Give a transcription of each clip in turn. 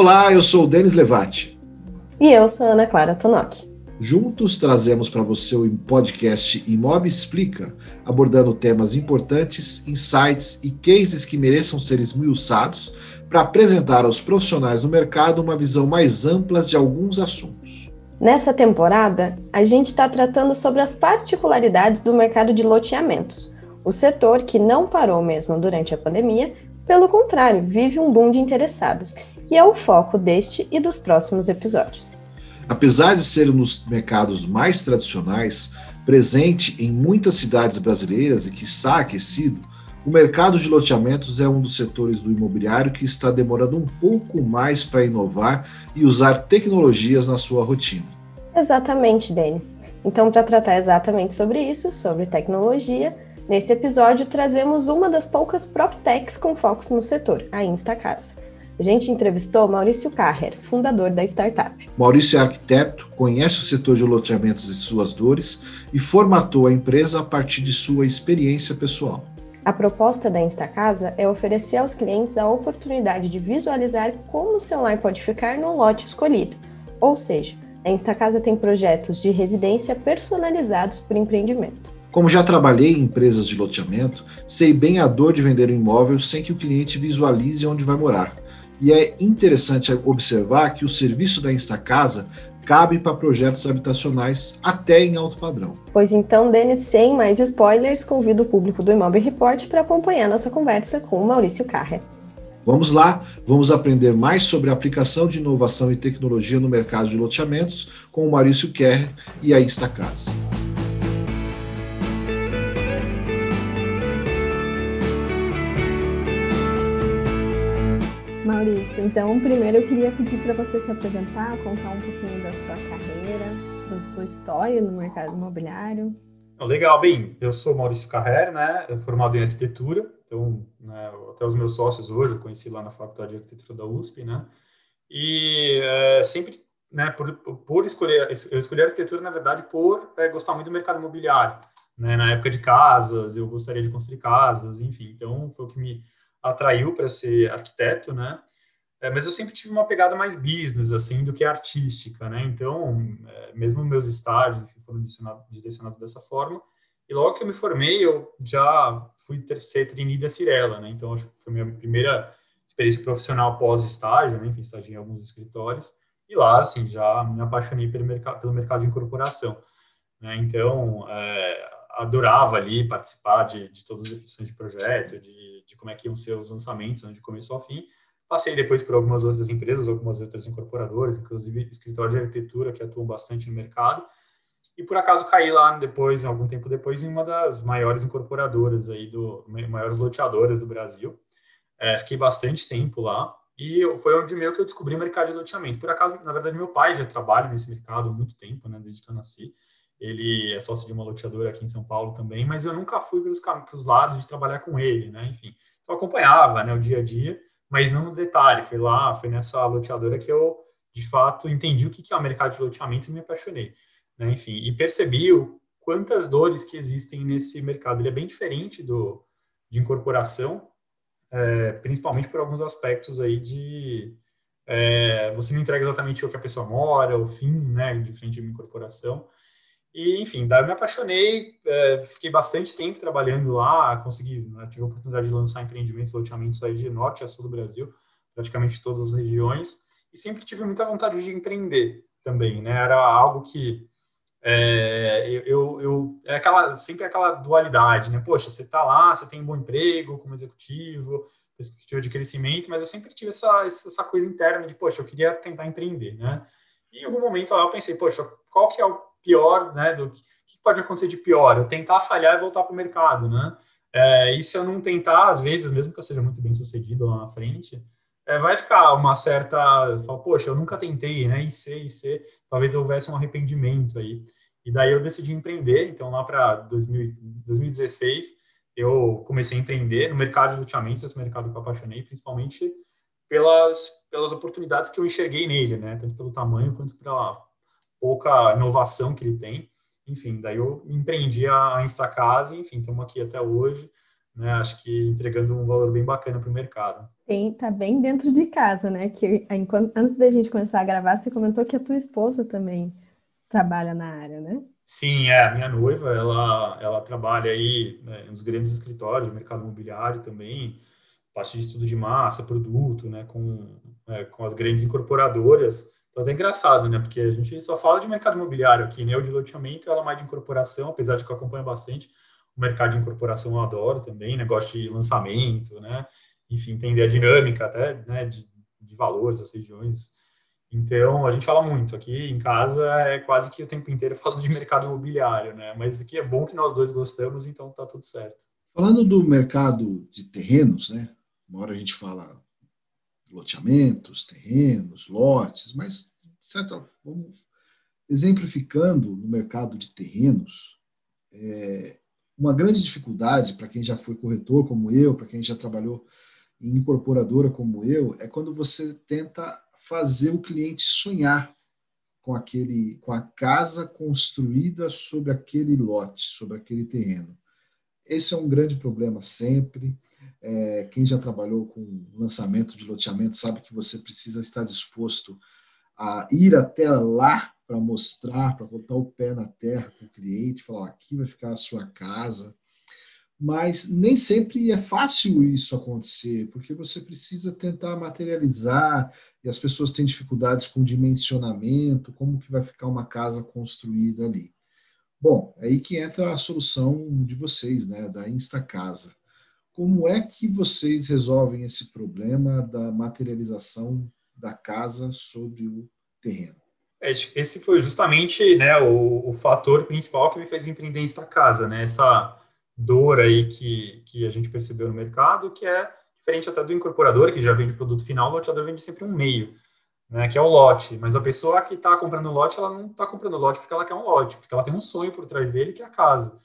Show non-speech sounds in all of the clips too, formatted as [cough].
Olá, eu sou o Denis Levati. E eu sou a Ana Clara Tonoc. Juntos trazemos para você o podcast Imob Explica, abordando temas importantes, insights e cases que mereçam ser esmiuçados para apresentar aos profissionais do mercado uma visão mais ampla de alguns assuntos. Nessa temporada, a gente está tratando sobre as particularidades do mercado de loteamentos, o setor que não parou mesmo durante a pandemia, pelo contrário, vive um boom de interessados, e é o foco deste e dos próximos episódios. Apesar de ser um dos mercados mais tradicionais, presente em muitas cidades brasileiras e que está aquecido, o mercado de loteamentos é um dos setores do imobiliário que está demorando um pouco mais para inovar e usar tecnologias na sua rotina. Exatamente, Denis. Então, para tratar exatamente sobre isso, sobre tecnologia, nesse episódio trazemos uma das poucas PropTechs com focos no setor, a Instacasa. A gente entrevistou Maurício Carrer, fundador da startup. Maurício é arquiteto, conhece o setor de loteamentos e suas dores e formatou a empresa a partir de sua experiência pessoal. A proposta da Instacasa é oferecer aos clientes a oportunidade de visualizar como o celular pode ficar no lote escolhido. Ou seja, a Instacasa tem projetos de residência personalizados por empreendimento. Como já trabalhei em empresas de loteamento, sei bem a dor de vender um imóvel sem que o cliente visualize onde vai morar e é interessante observar que o serviço da Instacasa cabe para projetos habitacionais até em alto padrão. Pois então, Denis, sem mais spoilers, convido o público do Imóvel Report para acompanhar nossa conversa com o Maurício Carre. Vamos lá, vamos aprender mais sobre a aplicação de inovação e tecnologia no mercado de loteamentos com o Maurício Kerr e a Instacasa. Maurício, então primeiro eu queria pedir para você se apresentar, contar um pouquinho da sua carreira, da sua história no mercado imobiliário. Legal, bem, eu sou Maurício Carrer, né, eu formado em arquitetura, então, né, até os meus sócios hoje eu conheci lá na Faculdade de Arquitetura da USP, né, e é, sempre, né, por, por escolher, eu escolhi arquitetura, na verdade, por é, gostar muito do mercado imobiliário, né, na época de casas, eu gostaria de construir casas, enfim, então foi o que me atraiu para ser arquiteto, né? É, mas eu sempre tive uma pegada mais business, assim, do que artística, né? Então, é, mesmo meus estágios foram direcionados, dessa forma. E logo que eu me formei, eu já fui ter, ser trainee da Cirela, né? Então, acho que foi minha primeira experiência profissional pós-estágio, né? Enfim, estagiei em alguns escritórios. E lá, assim, já me apaixonei pelo mercado, pelo mercado de incorporação. Né? Então, é, adorava ali participar de, de todas as definições de projeto, de, de, como é que iam ser os lançamentos, né, de começo ao fim. Passei depois por algumas outras empresas, algumas outras incorporadoras, inclusive escritórios de arquitetura que atuam bastante no mercado. E por acaso caí lá depois, algum tempo depois, em uma das maiores incorporadoras aí do maiores loteadoras do Brasil. É, fiquei bastante tempo lá e foi onde meio que eu descobri o mercado de loteamento. Por acaso, na verdade, meu pai já trabalha nesse mercado há muito tempo, né, desde que eu nasci. Ele é sócio de uma loteadora aqui em São Paulo também, mas eu nunca fui para os lados de trabalhar com ele, né? Enfim, eu acompanhava né, o dia a dia, mas não no detalhe. Foi lá, foi nessa loteadora que eu, de fato, entendi o que é o mercado de loteamento e me apaixonei. Né? Enfim, e percebi o, quantas dores que existem nesse mercado. Ele é bem diferente do de incorporação, é, principalmente por alguns aspectos aí de é, você não entrega exatamente o que a pessoa mora, o fim, né, de frente de uma incorporação. E, enfim, daí eu me apaixonei, é, fiquei bastante tempo trabalhando lá, consegui, né, tive a oportunidade de lançar empreendimentos, loteamentos aí de norte a sul do Brasil, praticamente todas as regiões, e sempre tive muita vontade de empreender também, né? Era algo que é, eu, eu, é aquela, sempre aquela dualidade, né? Poxa, você está lá, você tem um bom emprego como executivo, perspectiva de crescimento, mas eu sempre tive essa, essa coisa interna de, poxa, eu queria tentar empreender, né? E em algum momento lá eu pensei, poxa, qual que é o pior, né? Do que, pode acontecer de pior? Eu tentar falhar e voltar para o mercado, né? É, e se eu não tentar, às vezes, mesmo que eu seja muito bem sucedido lá na frente, é, vai ficar uma certa. Falo, Poxa, eu nunca tentei, né? E ser, e ser, talvez houvesse um arrependimento aí. E daí eu decidi empreender. Então, lá para 2016, eu comecei a empreender no mercado de loteamentos, esse mercado que eu apaixonei, principalmente pelas, pelas oportunidades que eu enxerguei nele, né? Tanto pelo tamanho quanto pela pouca inovação que ele tem. Enfim, daí eu empreendi a Instacase, enfim, estamos aqui até hoje, né? Acho que entregando um valor bem bacana para o mercado. Tem, tá bem dentro de casa, né? Que enquanto, antes da gente começar a gravar, você comentou que a tua esposa também trabalha na área, né? Sim, é. A minha noiva, ela, ela trabalha aí né, nos grandes escritórios, mercado imobiliário também, parte de estudo de massa, produto, né? Com, é, com as grandes incorporadoras. Então, é engraçado, né? Porque a gente só fala de mercado imobiliário aqui, né? O de loteamento, ela é mais de incorporação, apesar de que eu acompanho bastante. O mercado de incorporação eu adoro também, negócio de lançamento, né? Enfim, entender a dinâmica até, né? De, de valores das regiões. Então, a gente fala muito. Aqui em casa é quase que o tempo inteiro [laughs] falando de mercado imobiliário, né? Mas aqui é bom que nós dois gostamos, então tá tudo certo. Falando do mercado de terrenos, né? Uma hora a gente fala loteamentos, terrenos, lotes, mas, certo, vamos exemplificando no mercado de terrenos, é, uma grande dificuldade para quem já foi corretor como eu, para quem já trabalhou em incorporadora como eu, é quando você tenta fazer o cliente sonhar com aquele com a casa construída sobre aquele lote, sobre aquele terreno. Esse é um grande problema sempre. É, quem já trabalhou com lançamento de loteamento sabe que você precisa estar disposto a ir até lá para mostrar, para botar o pé na terra com o cliente, falar: ó, aqui vai ficar a sua casa. Mas nem sempre é fácil isso acontecer, porque você precisa tentar materializar e as pessoas têm dificuldades com dimensionamento, como que vai ficar uma casa construída ali. Bom, é aí que entra a solução de vocês, né, da Instacasa. Como é que vocês resolvem esse problema da materialização da casa sobre o terreno? É, esse foi justamente né, o, o, fator principal que me fez empreender esta casa, né? Essa dor aí que, que a gente percebeu no mercado, que é diferente até do incorporador, que já vende produto final, o loteador vende sempre um meio, né, que é o lote. Mas a pessoa que está comprando lote, ela não está comprando lote porque ela quer um lote, porque ela tem um sonho por trás dele, que é a casa.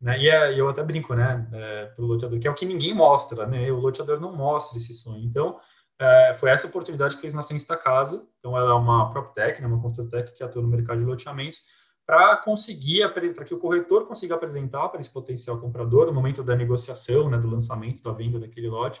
Né? E é, eu até brinco, né, é, para o loteador, que é o que ninguém mostra, né? O loteador não mostra esse sonho. Então, é, foi essa oportunidade que fez nascer esta casa. Então, ela é uma PropTech, né, uma construtec que atua no mercado de loteamentos, para conseguir, para que o corretor consiga apresentar para esse potencial comprador, no momento da negociação, né, do lançamento, da venda daquele lote,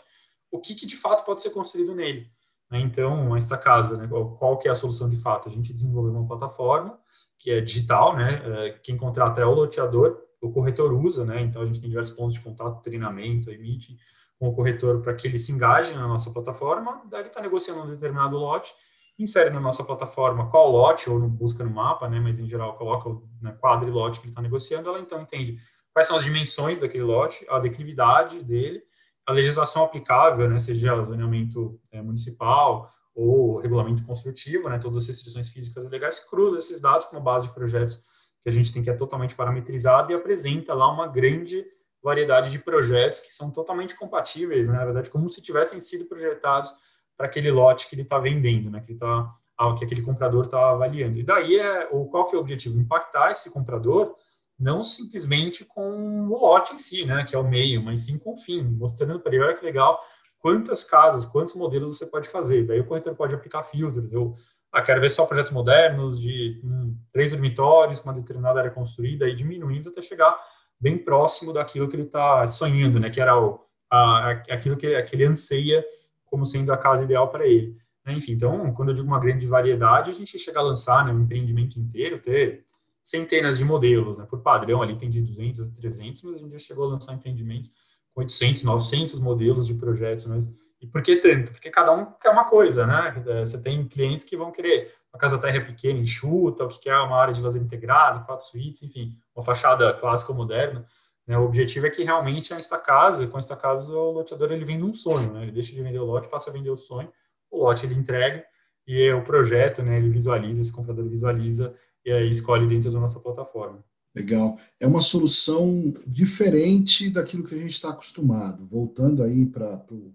o que, que de fato pode ser construído nele. Né? Então, esta casa, né, qual, qual que é a solução de fato? A gente desenvolveu uma plataforma que é digital, né, é, quem contrata é o loteador, o corretor usa, né? Então a gente tem diversos pontos de contato, treinamento, emite com o corretor para que ele se engaje na nossa plataforma, daí ele está negociando um determinado lote, insere na nossa plataforma qual lote, ou não busca no mapa, né? Mas em geral coloca o né, quadro lote que ele está negociando, ela então entende quais são as dimensões daquele lote, a declividade dele, a legislação aplicável, né? Seja zoneamento é, municipal ou regulamento construtivo, né? Todas as restrições físicas e legais, cruza esses dados como base de projetos que a gente tem que é totalmente parametrizado e apresenta lá uma grande variedade de projetos que são totalmente compatíveis, né? na verdade, como se tivessem sido projetados para aquele lote que ele está vendendo, né? que, ele tá, que aquele comprador está avaliando. E daí, é, ou qual que é o objetivo? Impactar esse comprador não simplesmente com o lote em si, né, que é o meio, mas sim com o fim, mostrando para ele, olha que legal, quantas casas, quantos modelos você pode fazer. Daí o corretor pode aplicar filtros, eu ah, quero ver só projetos modernos de um, três dormitórios com uma determinada área construída e diminuindo até chegar bem próximo daquilo que ele está sonhando, né? Que era o, a, aquilo que, que ele anseia como sendo a casa ideal para ele. Né? Enfim, então, quando eu digo uma grande variedade, a gente chega a lançar né, um empreendimento inteiro, ter centenas de modelos, né? Por padrão, ali tem de 200 a 300, mas a gente já chegou a lançar empreendimentos com 800, 900 modelos de projetos, mas e por que tanto? Porque cada um quer uma coisa, né? É, você tem clientes que vão querer uma casa terra pequena, enxuta, o que quer uma área de lazer integrado, quatro suítes, enfim, uma fachada clássica ou moderna. Né? O objetivo é que realmente esta casa, com esta casa, o loteador ele vende um sonho, né? Ele deixa de vender o lote, passa a vender o sonho, o lote ele entrega e o projeto, né? Ele visualiza, esse comprador visualiza e aí escolhe dentro da nossa plataforma. Legal. É uma solução diferente daquilo que a gente está acostumado. Voltando aí para o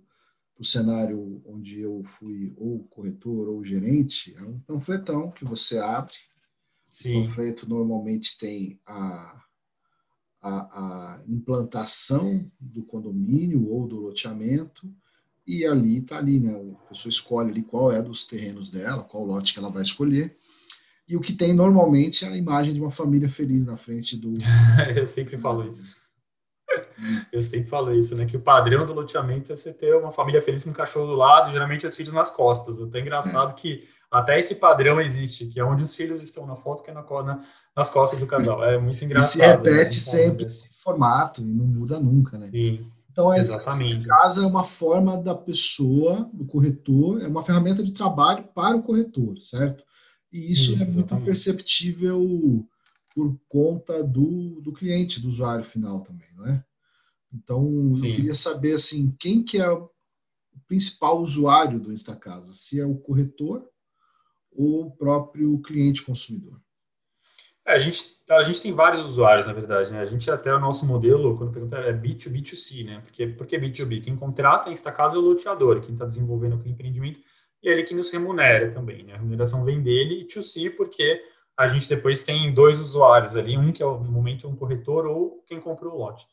para o cenário onde eu fui ou corretor ou gerente, é um panfletão que você abre. Sim. O panfleto normalmente tem a, a, a implantação do condomínio ou do loteamento, e ali está ali, né? A pessoa escolhe ali qual é dos terrenos dela, qual lote que ela vai escolher. E o que tem normalmente é a imagem de uma família feliz na frente do. [laughs] eu sempre falo isso Eu sempre falo isso, né? Que o padrão do loteamento é você ter uma família feliz com um cachorro do lado, geralmente os filhos nas costas. Até engraçado é. que até esse padrão existe, que é onde os filhos estão na foto, que é na, na, nas costas do casal. É muito engraçado. E se repete né? sempre esse formato e não muda nunca, né? Sim. Então, é, Exatamente. casa é uma forma da pessoa, do corretor, é uma ferramenta de trabalho para o corretor, certo? E isso, isso é muito perceptível por conta do, do cliente, do usuário final também, não é? Então, Sim. eu queria saber, assim, quem que é o principal usuário do Instacasa? Se é o corretor ou o próprio cliente consumidor? É, a, gente, a gente tem vários usuários, na verdade. Né? A gente até o nosso modelo, quando pergunta, é B2B2C, né? Porque, por que B2B? Quem contrata a Instacasa é o loteador, quem está desenvolvendo o empreendimento, e ele que nos remunera também, né? A remuneração vem dele, e 2C porque a gente depois tem dois usuários ali, um que é no momento um corretor ou quem comprou o lote.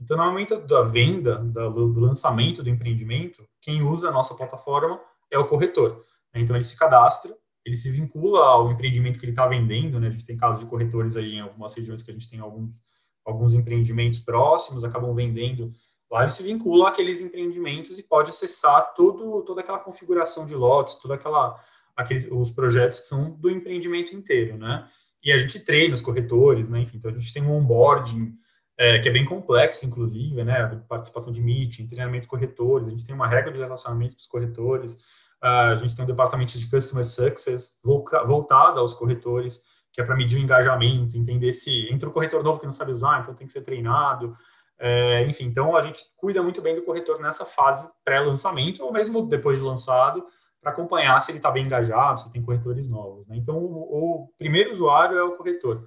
Então, no momento da venda, do lançamento do empreendimento, quem usa a nossa plataforma é o corretor. Então, ele se cadastra, ele se vincula ao empreendimento que ele está vendendo, né? A gente tem casos de corretores aí em algumas regiões que a gente tem alguns, alguns empreendimentos próximos, acabam vendendo lá, ele se vincula àqueles empreendimentos e pode acessar todo, toda aquela configuração de lotes, toda aquela aqueles, os projetos que são do empreendimento inteiro, né? E a gente treina os corretores, né? Enfim, então a gente tem um onboarding é, que é bem complexo, inclusive, né? Participação de meeting, treinamento de corretores, a gente tem uma regra de relacionamento com os corretores, a gente tem um departamento de Customer Success voltado aos corretores, que é para medir o engajamento, entender se entra um corretor novo que não sabe usar, então tem que ser treinado. É, enfim, então a gente cuida muito bem do corretor nessa fase pré-lançamento, ou mesmo depois de lançado, para acompanhar se ele está bem engajado, se tem corretores novos. Né? Então, o, o, primeiro usuário é o corretor.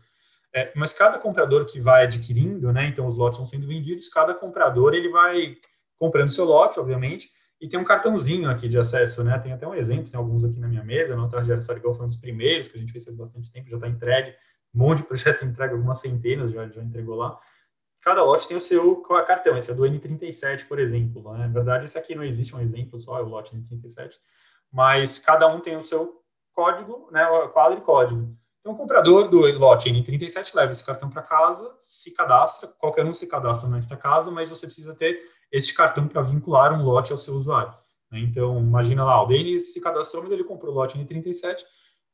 É, mas cada comprador que vai adquirindo, né, então os lotes vão sendo vendidos, cada comprador ele vai comprando seu lote, obviamente, e tem um cartãozinho aqui de acesso, né? Tem até um exemplo, tem alguns aqui na minha mesa, no Tarjara Sarigão foi um dos primeiros, que a gente fez faz bastante tempo, já está entregue, um monte de projeto [laughs] entregue, algumas centenas já, já entregou lá. Cada lote tem o seu cartão, esse é do N37, por exemplo. Né? Na verdade, esse aqui não existe um exemplo só, é o lote N37, mas cada um tem o seu código, né, quadro e código. Então, o comprador do lote N37 leva esse cartão para casa, se cadastra, qualquer um se cadastra nesta casa, mas você precisa ter este cartão para vincular um lote ao seu usuário. Né? Então, imagina lá, o Denis se cadastrou, mas ele comprou o lote N37,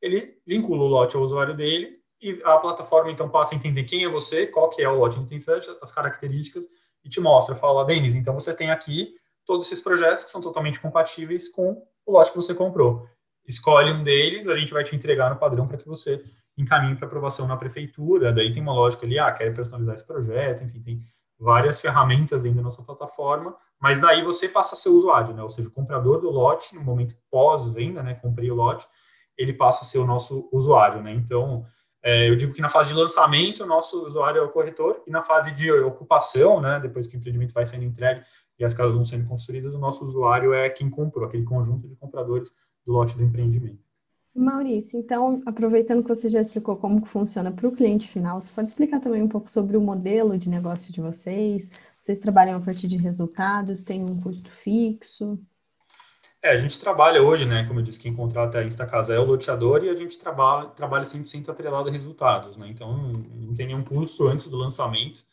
ele vincula o lote ao usuário dele e a plataforma então passa a entender quem é você, qual que é o lote N37, as características, e te mostra, fala, Denis, então você tem aqui todos esses projetos que são totalmente compatíveis com o lote que você comprou. Escolhe um deles, a gente vai te entregar no padrão para que você encaminhe para aprovação na prefeitura. Daí tem uma lógica ali, ah, quer personalizar esse projeto, enfim, tem várias ferramentas dentro da nossa plataforma, mas daí você passa a ser usuário, né? Ou seja, o comprador do lote, no momento pós-venda, né? Comprei o lote, ele passa a ser o nosso usuário, né? Então, é, eu digo que na fase de lançamento, o nosso usuário é o corretor, e na fase de ocupação, né? Depois que o empreendimento vai sendo entregue, e as casas vão sendo construídas, o nosso usuário é quem comprou, aquele conjunto de compradores do lote do empreendimento. Maurício, então, aproveitando que você já explicou como funciona para o cliente final, você pode explicar também um pouco sobre o modelo de negócio de vocês? Vocês trabalham a partir de resultados, tem um custo fixo? É, a gente trabalha hoje, né, como eu disse, quem contrata a Instacasa é o loteador e a gente trabalha, trabalha 100% atrelado a resultados, né, então não, tem nenhum custo antes do lançamento,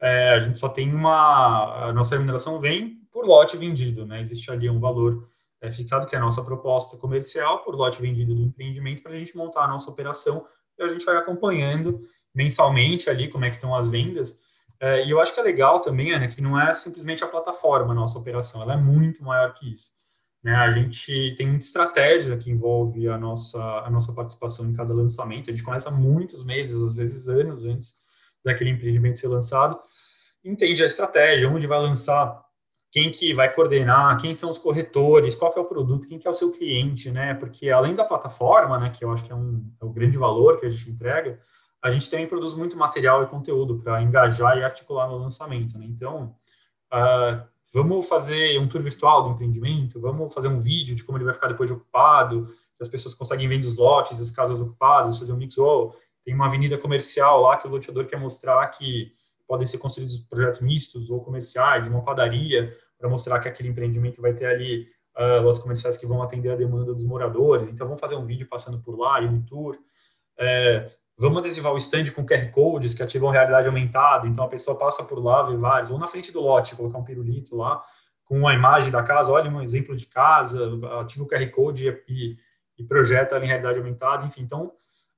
é, a gente só tem uma. A nossa remuneração vem por lote vendido, né? Existe ali um valor é, fixado, que é a nossa proposta comercial, por lote vendido do empreendimento, para a gente montar a nossa operação e a gente vai acompanhando mensalmente ali como é que estão as vendas. É, e eu acho que é legal também, Ana, que não é simplesmente a plataforma a nossa operação, ela é muito maior que isso. Né? A gente tem muita estratégia que envolve a nossa, a nossa participação em cada lançamento. A gente começa muitos meses, às vezes anos antes daquele empreendimento ser lançado, entende a estratégia, onde vai lançar, quem que vai coordenar, quem são os corretores, qual é o produto, quem que é o seu cliente, né? Porque além da plataforma, né, que eu acho que é, um, é o grande valor que a gente entrega, a gente também produz muito material e conteúdo para engajar e articular no lançamento, né? Então, uh, vamos fazer um tour virtual do empreendimento, vamos fazer um vídeo de como ele vai ficar depois de ocupado, as pessoas conseguem ver os lotes, as casas ocupadas, fazer um mix, ou tem uma avenida comercial lá que o loteador quer mostrar que podem ser construídos projetos mistos ou comerciais, uma padaria, para mostrar que aquele empreendimento vai ter ali uh, lotes comerciais que vão atender a demanda dos moradores. Então, vamos fazer um vídeo passando por lá e um tour. É, vamos adesivar o stand com QR codes que ativam realidade aumentada, então a pessoa passa por lá, vê vários, ou na frente do lote, colocar um pirulito lá, com uma imagem da casa, olha um exemplo de casa, ativa o QR Code e, e projeta em realidade aumentada, enfim, então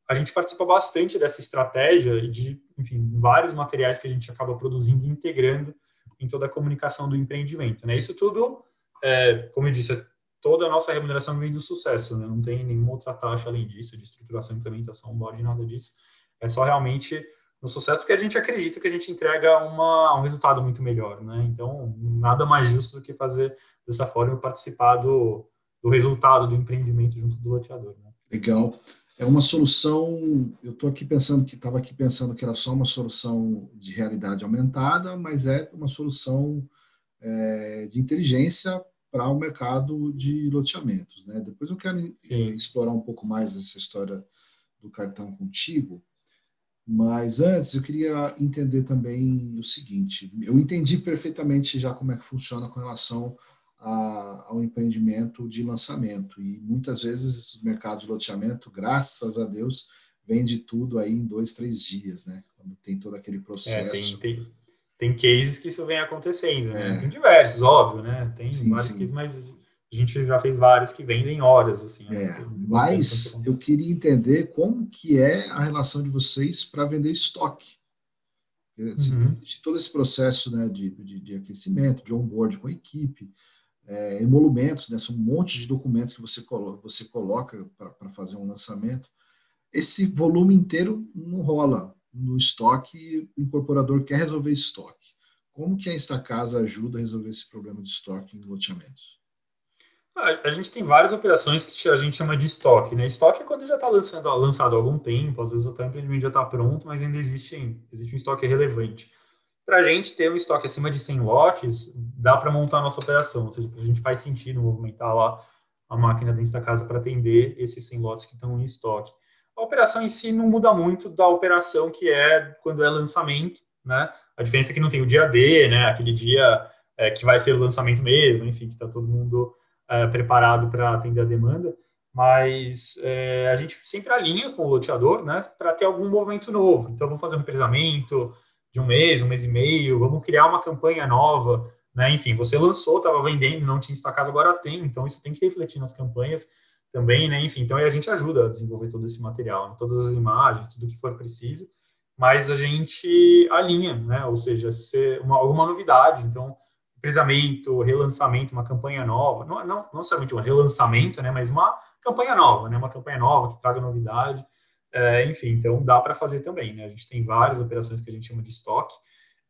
a gente participa bastante dessa estratégia e de, enfim, vários materiais que a gente acaba produzindo e integrando em toda a comunicação do empreendimento, né? Isso tudo, é, como eu disse, é toda a nossa remuneração vem do sucesso, né? Não tem nenhuma outra taxa além disso, de estruturação, implementação, bode, nada disso. É só realmente no sucesso porque a gente acredita que a gente entrega uma, um resultado muito melhor, né? Então, nada mais justo do que fazer dessa forma e participar do, do resultado do empreendimento junto do loteador. Né? Legal. É uma solução. Eu estou aqui pensando que estava aqui pensando que era só uma solução de realidade aumentada, mas é uma solução é, de inteligência para o mercado de loteamentos. Né? Depois eu quero Sim. explorar um pouco mais essa história do cartão contigo, mas antes eu queria entender também o seguinte: eu entendi perfeitamente já como é que funciona com relação a, ao empreendimento de lançamento, e muitas vezes o mercado de loteamento, graças a Deus, vende tudo aí em dois, três dias, né? Quando tem todo aquele processo. É, tem, tem, tem cases que isso vem acontecendo, né? É. Tem diversos, óbvio, né? Tem sim, vários sim. cases, mas a gente já fez vários que vendem horas, assim. Né? É, mas eu queria entender como que é a relação de vocês para vender estoque. Uhum. Todo esse processo né, de, de, de, aquecimento, de onboard com a equipe, é, emolumentos, né, são um monte de documentos que você coloca, você coloca para fazer um lançamento. Esse volume inteiro não rola no estoque, o incorporador quer resolver estoque. Como que a Instacasa ajuda a resolver esse problema de estoque em loteamentos? A gente tem várias operações que a gente chama de estoque, né? Estoque é quando já está lançado, lançado há algum tempo, às vezes até o empreendimento já está pronto, mas ainda existe, existe um estoque relevante. Para a gente ter um estoque acima de 100 lotes, dá para montar a nossa operação, ou seja, a gente faz sentido movimentar lá a máquina da casa para atender esses 100 lotes que estão em estoque. A operação em si não muda muito da operação que é quando é lançamento, né? A diferença é que não tem o dia D, né? Aquele dia é, que vai ser o lançamento mesmo, enfim, que está todo mundo é, preparado para atender a demanda. Mas é, a gente sempre alinha com o loteador, né? Para ter algum movimento novo. Então, vamos fazer um empresamento de um mês, um mês e meio, vamos criar uma campanha nova, né? Enfim, você lançou, estava vendendo, não tinha casa, agora tem. Então, isso tem que refletir nas campanhas também, né? Enfim, então a gente ajuda a desenvolver todo esse material, né? todas as imagens, tudo que for preciso, mas a gente alinha, né? Ou seja, ser uma, alguma novidade, então empresamento, relançamento, uma campanha nova, não, não, não somente um relançamento, né? Mas uma campanha nova, né? Uma campanha nova que traga novidade, é, enfim, então dá para fazer também, né? A gente tem várias operações que a gente chama de estoque.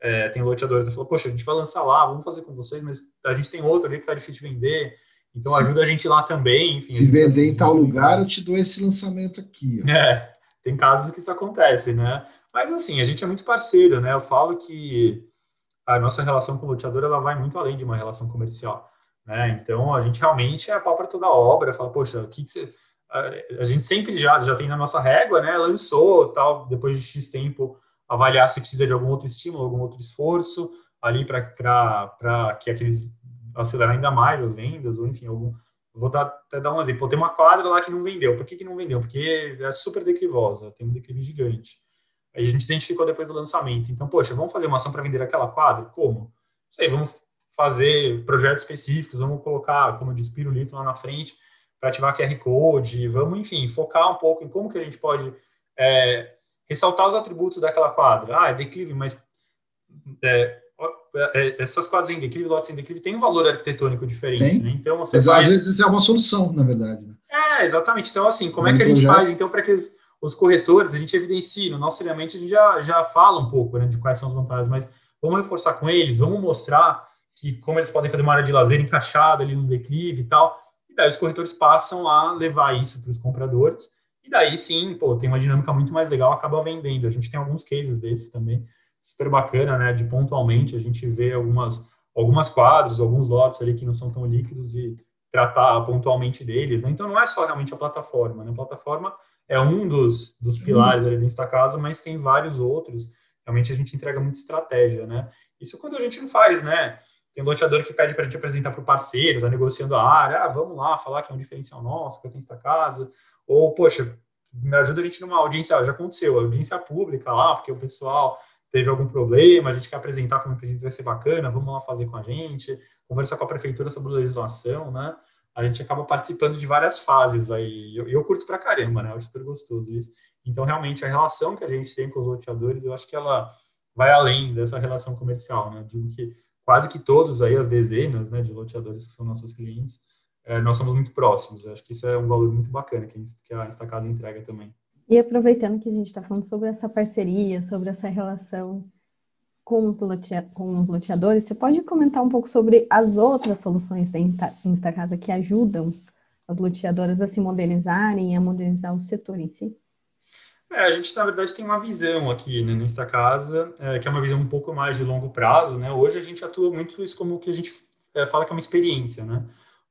É, tem loteadores que falam, poxa, a gente vai lançar lá, vamos fazer com vocês, mas a gente tem outro ali que está difícil de vender, então Sim. ajuda a gente lá também. Enfim, Se vender em tal lugar, eu te dou esse lançamento aqui. Ó. É, tem casos que isso acontece, né? Mas assim, a gente é muito parceiro, né? Eu falo que a nossa relação com o loteador ela vai muito além de uma relação comercial, né? Então a gente realmente é pau para toda a obra, fala, poxa, o que, que você. A gente sempre já, já tem na nossa régua, né? Lançou tal, depois de X tempo, avaliar se precisa de algum outro estímulo, algum outro esforço ali para que aqueles acelerar ainda mais as vendas, ou enfim, algum. Vou dar, até dar um exemplo. Tem uma quadra lá que não vendeu. Por que, que não vendeu? Porque é super declivosa, tem um declive gigante. Aí a gente identificou depois do lançamento. Então, poxa, vamos fazer uma ação para vender aquela quadra? Como? Não sei, vamos fazer projetos específicos, vamos colocar, como diz, pirulito lá na frente para ativar QR Code, vamos, enfim, focar um pouco em como que a gente pode é, ressaltar os atributos daquela quadra. Ah, é declive, mas é, essas quadras em declive, lotes em declive, tem um valor arquitetônico diferente, né? Então, você Às vezes é uma solução, na verdade. Né? É, exatamente. Então, assim, como é que a gente faz, então, para que os, os, corretores, a gente evidencie, no nosso treinamento a gente já, já fala um pouco, né, de quais são as vantagens, mas vamos reforçar com eles, vamos mostrar que como eles podem fazer uma área de lazer encaixada ali no declive e tal, e daí os corretores passam a levar isso para os compradores, e daí sim, pô, tem uma dinâmica muito mais legal, acaba vendendo. A gente tem alguns cases desses também, super bacana, né? De pontualmente a gente vê algumas, algumas quadros, alguns lotes ali que não são tão líquidos e tratar pontualmente deles. Né? Então não é só realmente a plataforma, né? A plataforma é um dos, dos pilares ali dentro da casa, mas tem vários outros. Realmente a gente entrega muita estratégia, né? Isso quando a gente não faz, né? Tem loteador que pede para a gente apresentar para o parceiro, está negociando a área, ah, vamos lá, falar que é um diferencial nosso, que tem esta casa, ou, poxa, me ajuda a gente numa audiência, já aconteceu, audiência pública lá, porque o pessoal teve algum problema, a gente quer apresentar como empreendimento vai ser bacana, vamos lá fazer com a gente, conversar com a prefeitura sobre legislação, né? A gente acaba participando de várias fases aí, eu, eu, curto pra caramba, né? Eu acho super gostoso isso. Então, realmente, a relação que a gente tem com os loteadores, eu acho que ela vai além dessa relação comercial, né? Eu digo que quase que todos aí, as dezenas né, de loteadores que são nossos clientes, é, nós somos muito próximos. Eu acho que isso é um valor muito bacana que a Instacasa entrega também. E aproveitando que a gente está falando sobre essa parceria, sobre essa relação com os, com os loteadores, você pode comentar um pouco sobre as outras soluções da Instacasa que ajudam as loteadoras a se modernizarem e a modernizar o setor em si? É, a gente, na verdade, tem uma visão aqui né, nesta casa, é, que é uma visão um pouco mais de longo prazo. Né? Hoje a gente atua muito isso como que a gente é, fala que é uma experiência, né?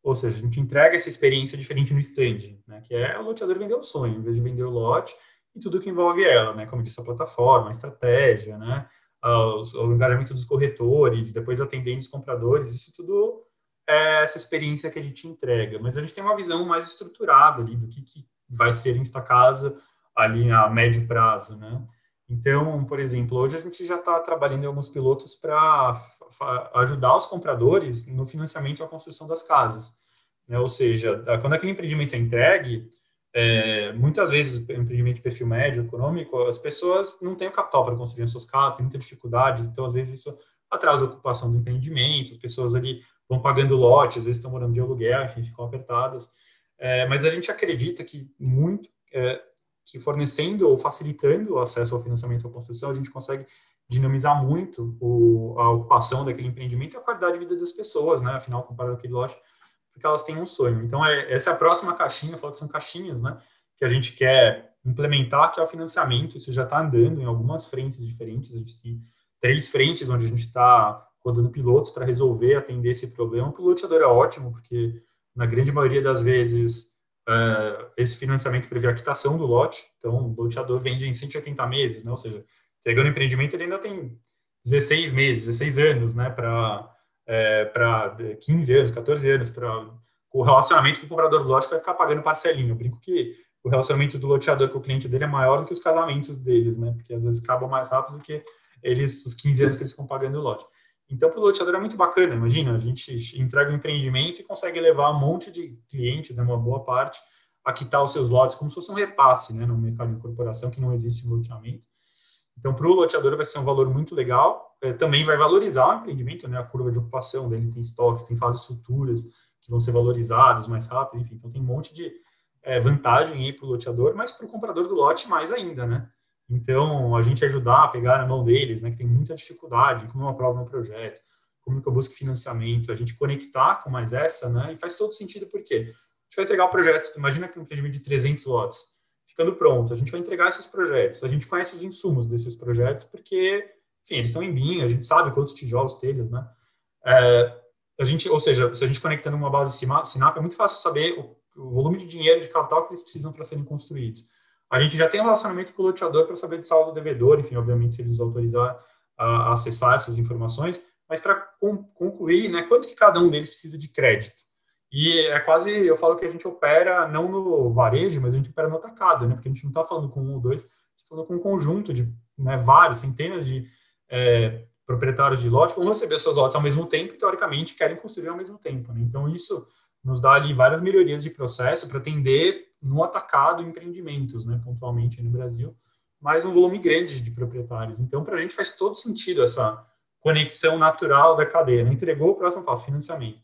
Ou seja, a gente entrega essa experiência diferente no stand, né? Que é o loteador vender o sonho, em vez de vender o lote e tudo que envolve ela, né? Como disse, a plataforma, a estratégia, né? O, o engajamento dos corretores, depois atendendo os compradores, isso tudo é essa experiência que a gente entrega. Mas a gente tem uma visão mais estruturada ali do que, que vai ser Insta Casa ali a médio prazo, né? Então, por exemplo, hoje a gente já está trabalhando em alguns pilotos para ajudar os compradores no financiamento e construção das casas. Né? Ou seja, quando aquele empreendimento é entregue, é, muitas vezes, empreendimento de perfil médio, econômico, as pessoas não têm o capital para construir as suas casas, tem muita dificuldade, então, às vezes, isso atrasa a ocupação do empreendimento, as pessoas ali vão pagando lotes, às vezes estão morando de aluguel, enfim, ficam apertadas. É, mas a gente acredita que muito é, que fornecendo ou facilitando o acesso ao financiamento à construção, a gente consegue dinamizar muito o, a ocupação daquele empreendimento e a qualidade de vida das pessoas, né? Afinal, comparado com aquele lote, porque elas têm um sonho. Então, é, essa é a próxima caixinha, eu falo que são caixinhas, né? Que a gente quer implementar, que é o financiamento. Isso já está andando em algumas frentes diferentes. A gente tem três frentes onde a gente está rodando pilotos para resolver, atender esse problema. O piloteador é ótimo, porque na grande maioria das vezes uh, esse financiamento prevê a quitação do lote, então o loteador vende em 180 meses, né? ou seja, entregando o empreendimento ele ainda tem 16 meses, 16 anos, né, para é, para 15 anos, 14 anos, para o relacionamento com o comprador do lote vai ficar pagando parcelinho. Eu brinco que o relacionamento do loteador com o cliente dele é maior do que os casamentos deles, né? Porque às vezes acabam mais rápido do que eles, os 15 anos que eles ficam pagando o lote. Então, para o loteador é muito bacana, imagina, a gente entrega um empreendimento e consegue levar um monte de clientes, né, uma boa parte, a quitar os seus lotes, como se fosse um repasse né, no mercado de corporação, que não existe no loteamento. Então, para o loteador vai ser um valor muito legal, é, também vai valorizar o empreendimento, né, a curva de ocupação dele tem estoques, tem fases futuras que vão ser valorizados mais rápido, enfim, então tem um monte de é, vantagem aí para o loteador, mas para o comprador do lote mais ainda, né? Então, a gente ajudar a pegar na mão deles, né, que tem muita dificuldade, como eu aprovo meu projeto, como que eu busco financiamento, a gente conectar com mais essa, né, e faz todo sentido porque a gente vai entregar o projeto, imagina que um empreendimento de 300 lotes, ficando pronto, a gente vai entregar esses projetos, a gente conhece os insumos desses projetos, porque, enfim, eles estão em BIM, a gente sabe quantos tijolos, telhas, né, é, a gente, ou seja, se a gente conecta numa base Sinap, é muito fácil saber o, o volume de dinheiro, de capital que eles precisam para serem construídos. A gente já tem um relacionamento com o loteador para saber do saldo do devedor, enfim, obviamente, se ele nos autorizar a, acessar essas informações, mas para concluir, né, quanto que cada um deles precisa de crédito. E é quase, eu falo que a gente opera não no varejo, mas a gente opera no atacado, né, porque a gente não está falando com um ou dois, está falando com um conjunto de né, vários, centenas de é, proprietários de lote, vão receber seus lotes ao mesmo tempo e, teoricamente, querem construir ao mesmo tempo. Né? Então, isso nos dá ali várias melhorias de processo para atender no atacado empreendimentos, né, pontualmente no Brasil, mas um volume grande de proprietários. Então, para a gente faz todo sentido essa conexão natural da cadeia. Né? Entregou o próximo passo, financiamento.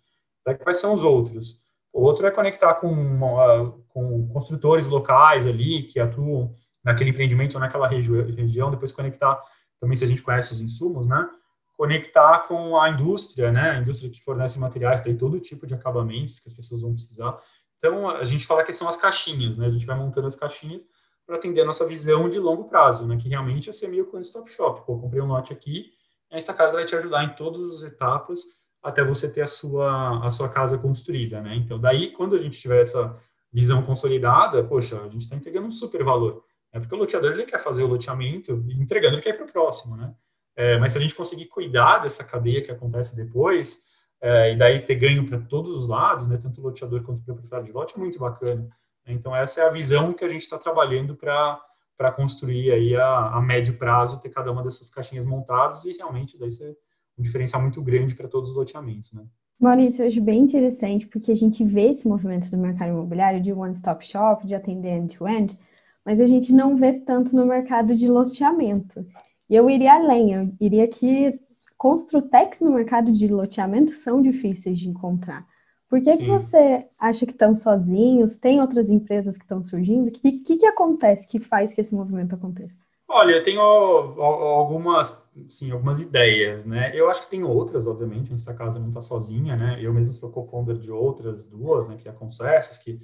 Daí quais são os outros? O outro é conectar com, uma, com construtores locais ali que atuam naquele empreendimento ou naquela regi região, depois conectar também se a gente conhece os insumos, né? Conectar com a indústria, né? A indústria que fornece materiais, tem todo tipo de acabamentos que as pessoas vão precisar. Então, a gente fala que são as caixinhas, né? A gente vai montando as caixinhas para atender a nossa visão de longo prazo, né? Que realmente é ser meio que um stop shop. Pô, comprei um lote aqui, esta casa vai te ajudar em todas as etapas até você ter a sua, a sua casa construída, né? Então, daí, quando a gente tiver essa visão consolidada, poxa, a gente está entregando um super valor. Né? Porque o loteador, ele quer fazer o loteamento entregando, ele quer ir para o próximo, né? É, mas se a gente conseguir cuidar dessa cadeia que acontece depois, é, e daí ter ganho para todos os lados, né, tanto o loteador quanto o proprietário de lote, é muito bacana. Então, essa é a visão que a gente está trabalhando para construir aí a, a, médio prazo, ter cada uma dessas caixinhas montadas e realmente daí ser um diferencial muito grande para todos os loteamentos, né? Maurício, eu acho bem interessante porque a gente vê esse movimento do mercado imobiliário de one-stop shop, de atender end-to-end, mas a gente não vê tanto no mercado de loteamento. E eu iria além, eu iria que construtex no mercado de loteamento são difíceis de encontrar. Por que, que você acha que estão sozinhos? Tem outras empresas que estão surgindo? O que, que, que acontece que faz que esse movimento aconteça? Olha, eu tenho algumas, sim, algumas ideias, né? Eu acho que tem outras, obviamente, essa casa não está sozinha, né? Eu mesmo sou co-founder de outras duas, né? Que é a Concessos, que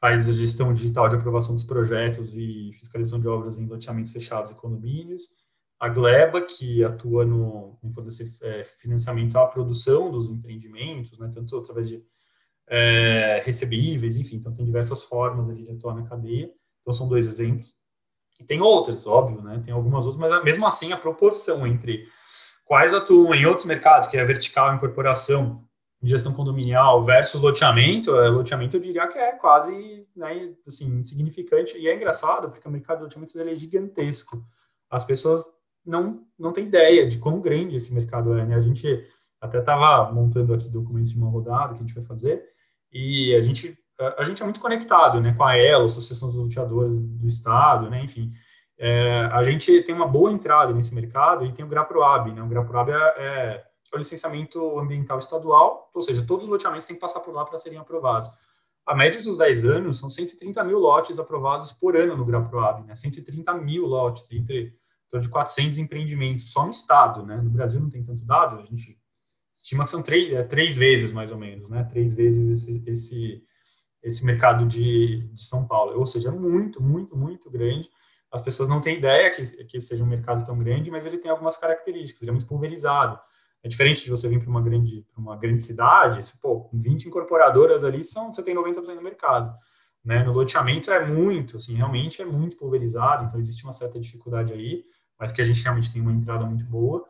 faz a gestão digital de aprovação dos projetos e fiscalização de obras em loteamentos fechados e condomínios. A Gleba, que atua no, em fornecer é, financiamento à produção dos empreendimentos, né? Tanto através de é, recebíveis, enfim, então tem diversas formas ali de atuar na cadeia. Então são dois exemplos. E tem outras, óbvio, né? Tem algumas outras, mas mesmo assim a proporção entre quais atuam em outros mercados, que é vertical, incorporação, gestão condominial versus loteamento, é, loteamento eu diria que é quase, né, assim, insignificante. E é engraçado, porque o mercado de loteamento é gigantesco. As pessoas não, não têm ideia de quão grande esse mercado é, né? A gente até estava montando aqui documentos de uma rodada que a gente vai fazer, e a gente a gente é muito conectado, né, com a ELO, Associação dos Loteadores do Estado, né, enfim, é, a gente tem uma boa entrada nesse mercado e tem o GRAPROAB, né, o GRAPROAB é, é, é o licenciamento ambiental estadual, ou seja, todos os loteamentos têm que passar por lá para serem aprovados. A média dos 10 anos são 130 mil lotes aprovados por ano no GRAPROAB, né, 130 mil lotes, entre torno de 400 empreendimentos, só no estado, né, no Brasil não tem tanto dado, a gente estima que são três, é, três vezes mais ou menos, né, três vezes esse, esse esse mercado de, de São Paulo. Ou seja, é muito, muito, muito grande. As pessoas não têm ideia que, que seja um mercado tão grande, mas ele tem algumas características, ele é muito pulverizado. É diferente de você vir para uma grande, uma grande cidade, se, pô, 20 incorporadoras ali, são, você tem 90% do mercado. Né? No loteamento é muito, assim, realmente é muito pulverizado, então existe uma certa dificuldade aí, mas que a gente realmente tem uma entrada muito boa.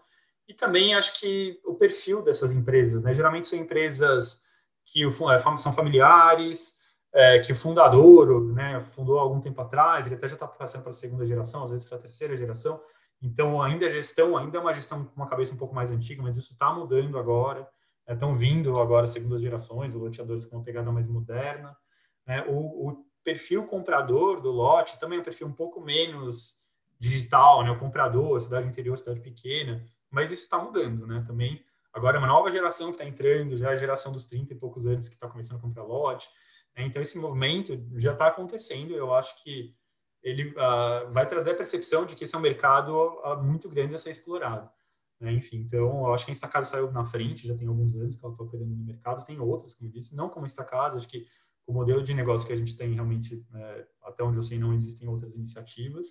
E também acho que o perfil dessas empresas, né? Geralmente são empresas que é, são familiares, é, que o fundador né, fundou algum tempo atrás, ele até já está passando para a segunda geração, às vezes para a terceira geração, então ainda a gestão, ainda é uma gestão com uma cabeça um pouco mais antiga, mas isso está mudando agora, estão é, vindo agora segundas gerações, loteadores com uma pegada mais moderna, né, o, o, perfil comprador do lote também é um perfil um pouco menos digital, né, o comprador, cidade interior, cidade pequena, mas isso está mudando, né, também, agora é uma nova geração que está entrando, já é a geração dos 30 e poucos anos que está começando a comprar lote, né? Então, esse movimento já está acontecendo. Eu acho que ele uh, vai trazer a percepção de que esse é um mercado uh, muito grande a ser explorado. Né? Enfim, então, eu acho que a Instacasa saiu na frente, já tem alguns anos que ela está operando no mercado. Tem outras, como eu disse, não como a Instacasa. Acho que o modelo de negócio que a gente tem realmente, é, até onde eu sei, não existem outras iniciativas.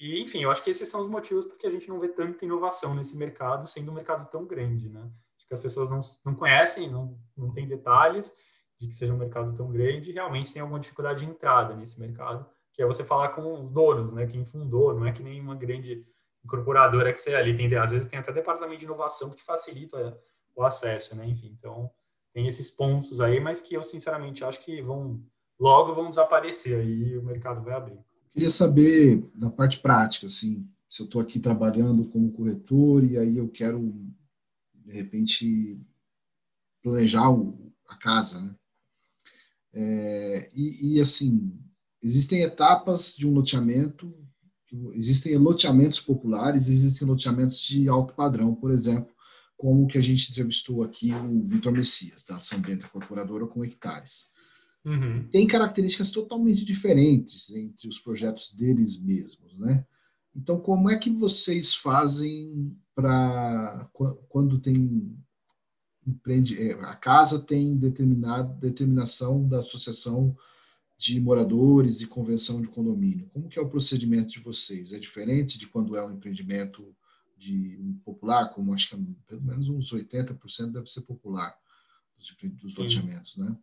E, enfim, eu acho que esses são os motivos porque a gente não vê tanta inovação nesse mercado, sendo um mercado tão grande, né? Acho que as pessoas não, não conhecem, não, não têm detalhes, de que seja um mercado tão grande, realmente tem alguma dificuldade de entrada nesse mercado, que é você falar com os donos, né, quem fundou, não é que nem uma grande incorporadora que você ali tem, às vezes tem até departamento de inovação que te facilita o acesso, né, enfim, então tem esses pontos aí, mas que eu sinceramente acho que vão logo vão desaparecer aí o mercado vai abrir. Queria saber da parte prática, assim, se eu estou aqui trabalhando como corretor e aí eu quero de repente planejar a casa, né? É, e, e, assim, existem etapas de um loteamento, existem loteamentos populares, existem loteamentos de alto padrão, por exemplo, como o que a gente entrevistou aqui, o Vitor Messias, da Ação Bento Incorporadora, com hectares. Uhum. Tem características totalmente diferentes entre os projetos deles mesmos, né? Então, como é que vocês fazem para quando tem empreende, é, a casa tem determinada determinação da associação de moradores e convenção de condomínio. Como que é o procedimento de vocês? É diferente de quando é um empreendimento de popular, como acho que é, pelo menos uns 80% deve ser popular dos, dos loteamentos, né?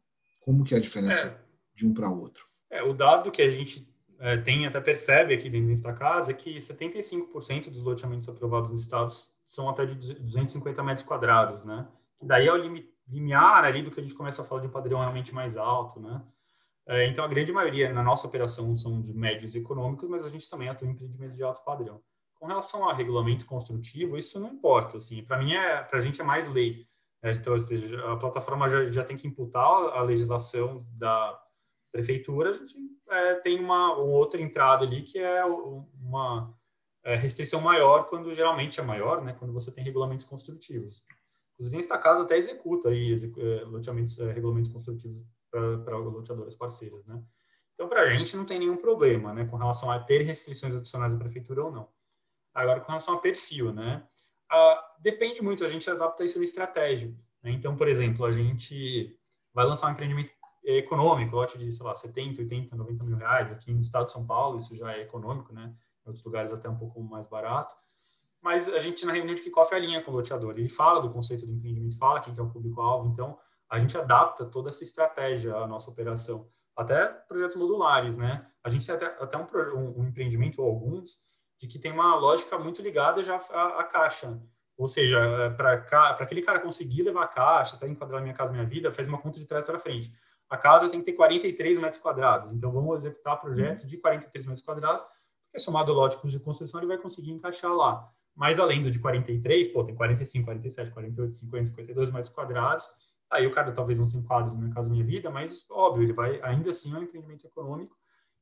Como que é a diferença é. de um para outro? É, o dado que a gente é, tem até percebe aqui dentro desta casa é que 75% dos loteamentos aprovados nos estados são até de 250 metros quadrados, né? que daí é o limiar ali do que a gente começa a falar de um padrão realmente mais alto, né? É, então, a grande maioria na nossa operação são de médios econômicos, mas a gente também atua em empreendimentos de alto padrão. Com relação a regulamento construtivo, isso não importa. Assim, para mim, é, para a gente é mais lei. Né? Então, ou seja, a plataforma já, já tem que imputar a legislação da prefeitura. A gente é, tem uma outra entrada ali que é uma é, restrição maior quando geralmente é maior, né? Quando você tem regulamentos construtivos. Inclusive, esta casa até executa aí é, loteamentos, é, regulamentos construtivos para loteadoras parceiras, né? Então, para a gente não tem nenhum problema, né, com relação a ter restrições adicionais da prefeitura ou não. Agora, com relação a perfil, né, ah, depende muito, a gente adapta isso na estratégia. Né? Então, por exemplo, a gente vai lançar um empreendimento econômico, lote de, sei lá, 70, 80, 90 mil reais, aqui no estado de São Paulo, isso já é econômico, né, em outros lugares até um pouco mais barato, mas a gente, na reunião de kickoff, alinha com o loteador, ele fala do conceito do empreendimento, fala quem que é o público-alvo, então a gente adapta toda essa estratégia à nossa operação, até projetos modulares, né? A gente tem até, até um, um, um empreendimento ou alguns de que tem uma lógica muito ligada já à, à caixa. Ou seja, é, para aquele cara conseguir levar a caixa, até enquadrar Minha Casa Minha Vida, faz uma conta de trás para frente. A casa tem que ter 43 metros quadrados, então vamos executar projeto de 43 metros quadrados, porque somado lote de construção ele vai conseguir encaixar lá. Mas além do de 43, pô, tem 45, 47, 48, 50, 52 metros quadrados, Aí o cara talvez não se enquadre no caso Minha Vida, mas óbvio, ele vai ainda assim é um empreendimento econômico.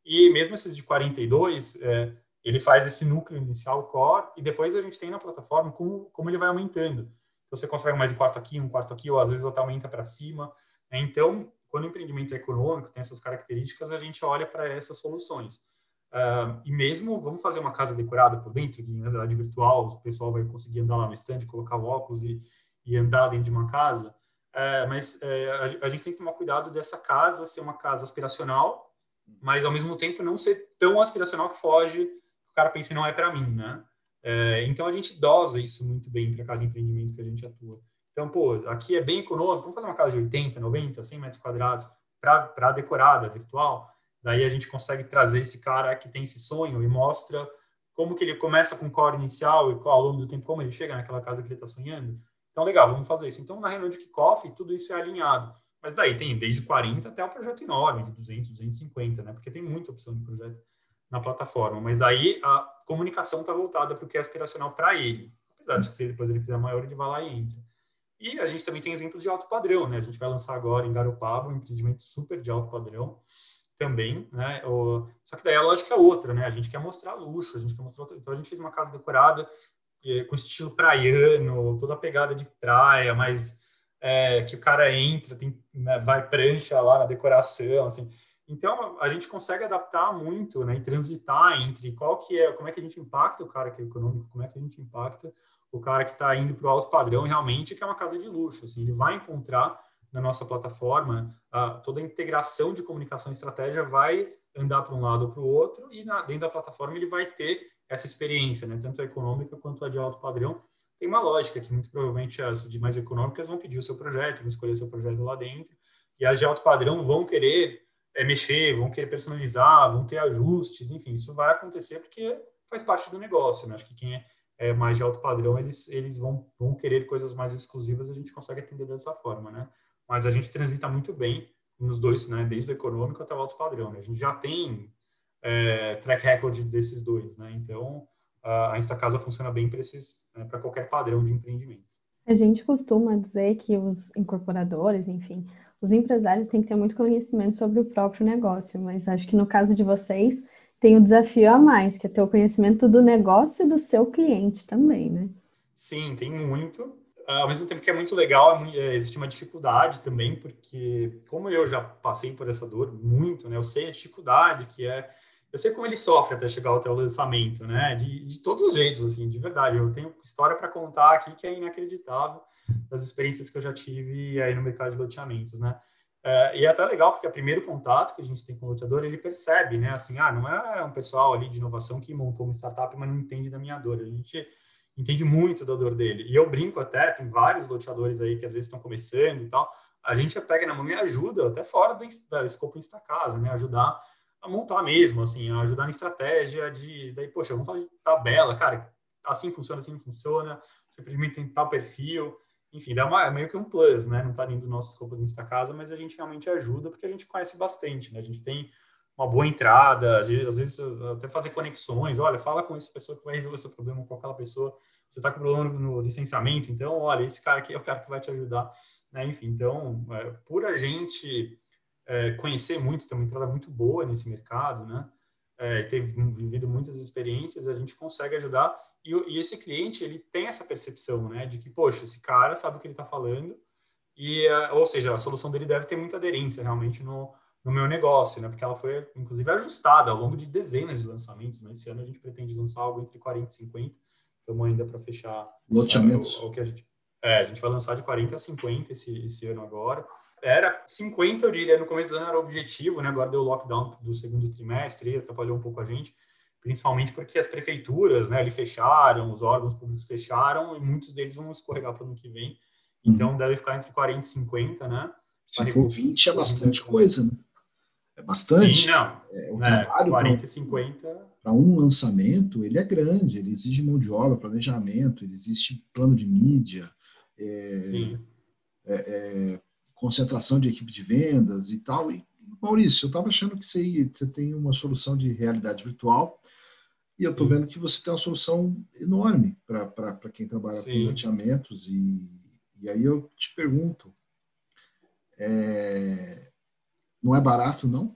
E mesmo esses de 42, é, ele faz esse núcleo inicial core e depois a gente tem na plataforma como, como ele vai aumentando. Então você consegue mais um quarto aqui, um quarto aqui, ou às vezes até aumenta para cima. Né? Então, quando o empreendimento é econômico, tem essas características, a gente olha para essas soluções. Uh, e mesmo, vamos fazer uma casa decorada por dentro, em realidade virtual, o pessoal vai conseguir andar lá no stand, colocar o óculos e, e andar dentro de uma casa. É, mas é, a, a, gente tem que tomar cuidado dessa casa ser uma casa aspiracional, mas ao mesmo tempo não ser tão aspiracional que foge, o cara pensa não é para mim, né? É, então a gente dosa isso muito bem para cada empreendimento que a gente atua. Então, pô, aqui é bem econômico, vamos fazer uma casa de 80, 90, 100 metros quadrados para decorada virtual. Daí a gente consegue trazer esse cara que tem esse sonho e mostra como que ele começa com o core inicial e ao longo do tempo como ele chega naquela casa que ele está sonhando. Então, legal, vamos fazer isso. Então, na reunião de kickoff, tudo isso é alinhado. Mas daí tem desde 40 até um projeto enorme, de 200, 250, né? Porque tem muita opção de projeto na plataforma. Mas aí a comunicação está voltada para o que é aspiracional para ele. Apesar de que se depois ele quiser maior, ele vai lá e entra. E a gente também tem exemplos de alto padrão, né? A gente vai lançar agora em Garopaba um empreendimento super de alto padrão também, né? O... Só que daí a lógica é outra, né? A gente quer mostrar luxo, a gente quer mostrar. Então a gente fez uma casa decorada com estilo praiano, toda a pegada de praia, mas é, que o cara entra, tem, né, vai prancha lá na decoração, assim. Então a gente consegue adaptar muito, né, e transitar entre qual que é, como é que a gente impacta o cara que é econômico, como é que a gente impacta o cara que está indo para o alto padrão realmente, que é uma casa de luxo, assim, ele vai encontrar na nossa plataforma a, toda a integração de comunicação e estratégia vai andar para um lado ou para o outro e na, dentro da plataforma ele vai ter essa experiência, né, tanto a econômica quanto a de alto padrão, tem uma lógica que muito provavelmente as de mais econômicas vão pedir o seu projeto, vão escolher o seu projeto lá dentro, e as de alto padrão vão querer é, mexer, vão querer personalizar, vão ter ajustes, enfim, isso vai acontecer porque faz parte do negócio, né? Acho que quem é, é mais de alto padrão, eles, eles vão, vão querer coisas mais exclusivas, a gente consegue atender dessa forma, né? Mas a gente transita muito bem nos dois, né? Desde o econômico até o alto padrão, né? A gente já tem é, track record desses dois, né? Então, a Instacasa funciona bem para né, para qualquer padrão de empreendimento. A gente costuma dizer que os incorporadores, enfim, os empresários têm que ter muito conhecimento sobre o próprio negócio, mas acho que no caso de vocês tem o desafio a mais, que é ter o conhecimento do negócio e do seu cliente também, né? Sim, tem muito. Ao mesmo tempo que é muito legal, é é, existe uma dificuldade também, porque como eu já passei por essa dor muito, né? Eu sei a dificuldade que é eu sei como ele sofre até chegar até o lançamento, né? De, de todos os jeitos, assim, de verdade. Eu tenho história para contar aqui que é inacreditável das experiências que eu já tive aí no mercado de loteamentos, né? É, e é até legal porque o primeiro contato que a gente tem com o loteador, ele percebe, né? Assim, ah, não é um pessoal ali de inovação que montou uma startup, mas não entende da minha dor. A gente entende muito da dor dele. E eu brinco até, tem vários loteadores aí que às vezes estão começando e tal. A gente pega na mão e ajuda, até fora da, da escopo Insta Casa, né? Ajudar a montar mesmo, assim, a ajudar na estratégia de, daí, poxa, vamos de tabela, cara, assim funciona, assim funciona, simplesmente tem tal perfil. enfim, dá uma, é meio que um plus, né? Não está dentro do nosso escopo de Insta Casa, mas a gente realmente ajuda porque a gente conhece bastante, né? A gente tem uma boa entrada, às vezes até fazer conexões, olha, fala com essa pessoa que vai resolver seu problema com aquela pessoa, você está com problema no licenciamento, então, olha, esse cara aqui é o cara que vai te ajudar, né? Enfim, então, é, por a gente é, conhecer muito, ter uma entrada muito boa nesse mercado, né? É, ter vivido muitas experiências, a gente consegue ajudar e, e, esse cliente ele tem essa percepção, né, de que poxa, esse cara sabe o que ele está falando e, é, ou seja, a solução dele deve ter muita aderência realmente no, no meu negócio, né, porque ela foi inclusive ajustada ao longo de dezenas de lançamentos. Né? Esse ano a gente pretende lançar algo entre 40 e 50, estamos ainda para fechar loteamentos. É, o, o, que a gente, é, a gente vai lançar de 40 a 50 esse, esse ano agora era 50, eu diria, no começo do ano era o objetivo, né? Agora deu o lockdown do segundo trimestre, atrapalhou um pouco a gente, principalmente porque as prefeituras, né, ali fecharam, os órgãos públicos fecharam e muitos deles vão escorregar para o ano que vem. Então uhum. deve ficar entre 40 e 50, né? Se for 20 é bastante coisa, né? É bastante. Sim, não. É, o é, trabalho 40 e 50 para um lançamento, ele é grande, ele exige mão de obra, planejamento, ele existe plano de mídia, é, é, é concentração de equipe de vendas e tal. E, Maurício, eu estava achando que você, você tem uma solução de realidade virtual e eu estou vendo que você tem uma solução enorme para quem trabalha Sim. com loteamentos. E, e aí eu te pergunto, é, não é barato, não?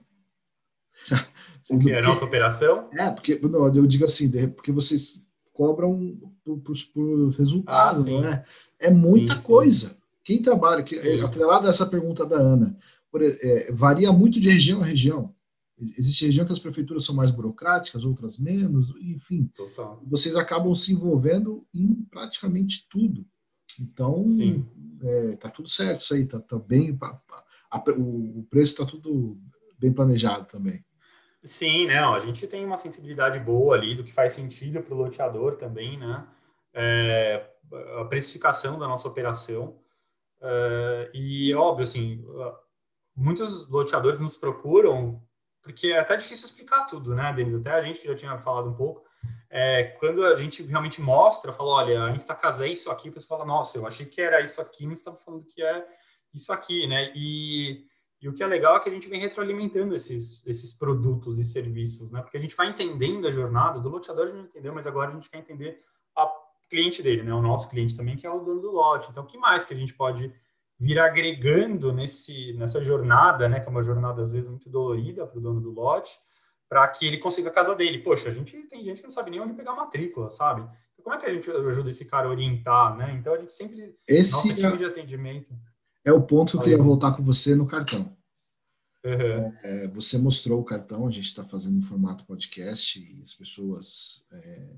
[laughs] Vocês, que é a nossa operação? É, porque não, eu digo assim, porque vocês cobram por, por, por resultado, ah, não é? É muita sim, coisa. Sim. Quem trabalha, que, é, atrelado a essa pergunta da Ana, por, é, varia muito de região a região. Existe região que as prefeituras são mais burocráticas, outras menos, enfim. Total. Vocês acabam se envolvendo em praticamente tudo. Então, é, tá tudo certo isso aí, tá, tá bem. A, a, o, o preço está tudo bem planejado também. Sim, não, a gente tem uma sensibilidade boa ali do que faz sentido para o loteador também, né? É, a precificação da nossa operação. Uh, e, óbvio, assim, muitos loteadores nos procuram, porque é até difícil explicar tudo, né, Denis? Até a gente já tinha falado um pouco. É, quando a gente realmente mostra, fala, olha, a Instacasa é isso aqui, você fala, nossa, eu achei que era isso aqui, mas estava falando que é isso aqui, né? E, e o que é legal é que a gente vem retroalimentando esses, esses produtos e serviços, né? Porque a gente vai entendendo a jornada, do loteador a gente entendeu, mas agora a gente quer entender cliente dele, né? O nosso cliente também, que é o dono do lote. Então, o que mais que a gente pode vir agregando nesse, nessa jornada, né? Que é uma jornada, às vezes, muito dolorida para o dono do lote, para que ele consiga a casa dele. Poxa, a gente tem gente que não sabe nem onde pegar a matrícula, sabe? Então, como é que a gente ajuda esse cara a orientar, né? Então, a gente sempre... Esse nosso time é, de atendimento... É o ponto que eu queria voltar com você no cartão. Uhum. É, você mostrou o cartão, a gente está fazendo em formato podcast e as pessoas é,